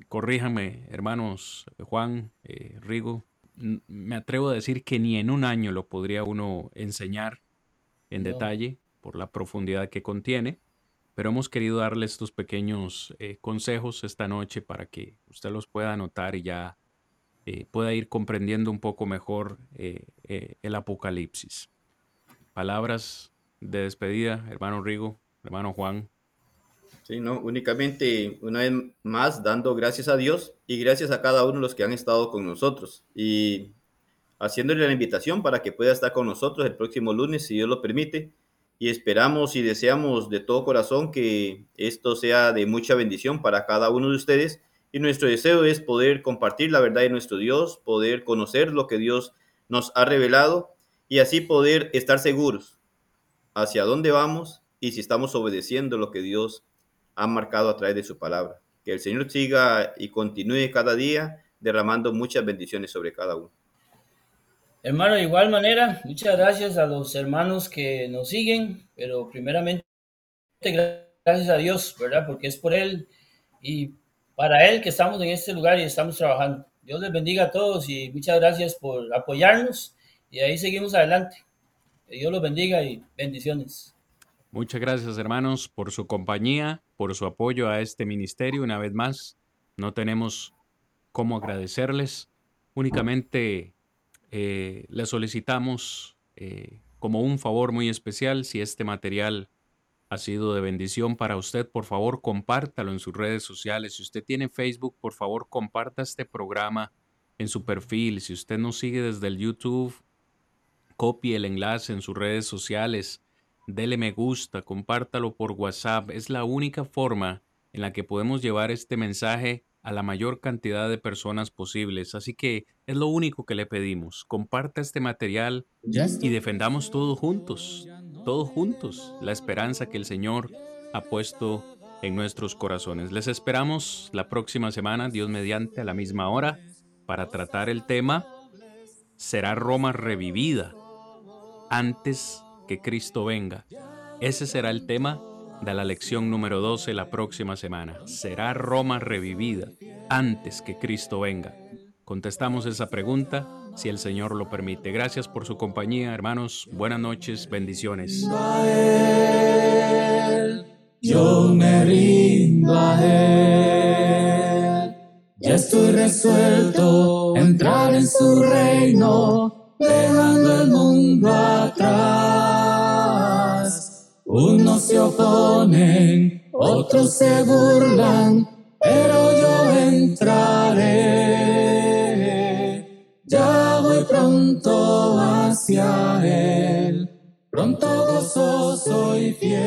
corríjame, hermanos Juan, eh, Rigo, me atrevo a decir que ni en un año lo podría uno enseñar en detalle por la profundidad que contiene, pero hemos querido darle estos pequeños eh, consejos esta noche para que usted los pueda anotar y ya eh, pueda ir comprendiendo un poco mejor el Apocalipsis. Palabras de despedida, hermano Rigo, hermano Juan. Sí, no, únicamente una vez más dando gracias a Dios y gracias a cada uno de los que han estado con nosotros y haciéndole la invitación para que pueda estar con nosotros el próximo lunes, si Dios lo permite. Y esperamos y deseamos de todo corazón que esto sea de mucha bendición para cada uno de ustedes. Y nuestro deseo es poder compartir la verdad de nuestro Dios, poder conocer lo que Dios nos ha revelado y así poder estar seguros hacia dónde vamos y si estamos obedeciendo lo que Dios ha marcado a través de su palabra. Que el Señor siga y continúe cada día derramando muchas bendiciones sobre cada uno. Hermano, de igual manera, muchas gracias a los hermanos que nos siguen, pero primeramente gracias a Dios, ¿verdad? Porque es por Él y para Él que estamos en este lugar y estamos trabajando. Dios les bendiga a todos y muchas gracias por apoyarnos y ahí seguimos adelante. Que Dios los bendiga y bendiciones. Muchas gracias hermanos por su compañía, por su apoyo a este ministerio. Una vez más, no tenemos cómo agradecerles. Únicamente eh, les solicitamos eh, como un favor muy especial, si este material ha sido de bendición para usted, por favor compártalo en sus redes sociales. Si usted tiene Facebook, por favor comparta este programa en su perfil. Si usted nos sigue desde el YouTube, copie el enlace en sus redes sociales dele me gusta, compártalo por WhatsApp. Es la única forma en la que podemos llevar este mensaje a la mayor cantidad de personas posibles. Así que es lo único que le pedimos. Comparta este material y defendamos todos juntos, todos juntos, la esperanza que el Señor ha puesto en nuestros corazones. Les esperamos la próxima semana, Dios mediante, a la misma hora, para tratar el tema ¿Será Roma revivida antes que Cristo venga. Ese será el tema de la lección número 12 la próxima semana. ¿Será Roma revivida antes que Cristo venga? Contestamos esa pregunta si el Señor lo permite. Gracias por su compañía, hermanos. Buenas noches, bendiciones. Yo me rindo a él. Ya estoy resuelto a entrar en su reino, dejando el mundo atrás. Unos se oponen, otros se burlan, pero yo entraré. pronto hacia Él, pronto gozoso y fiel.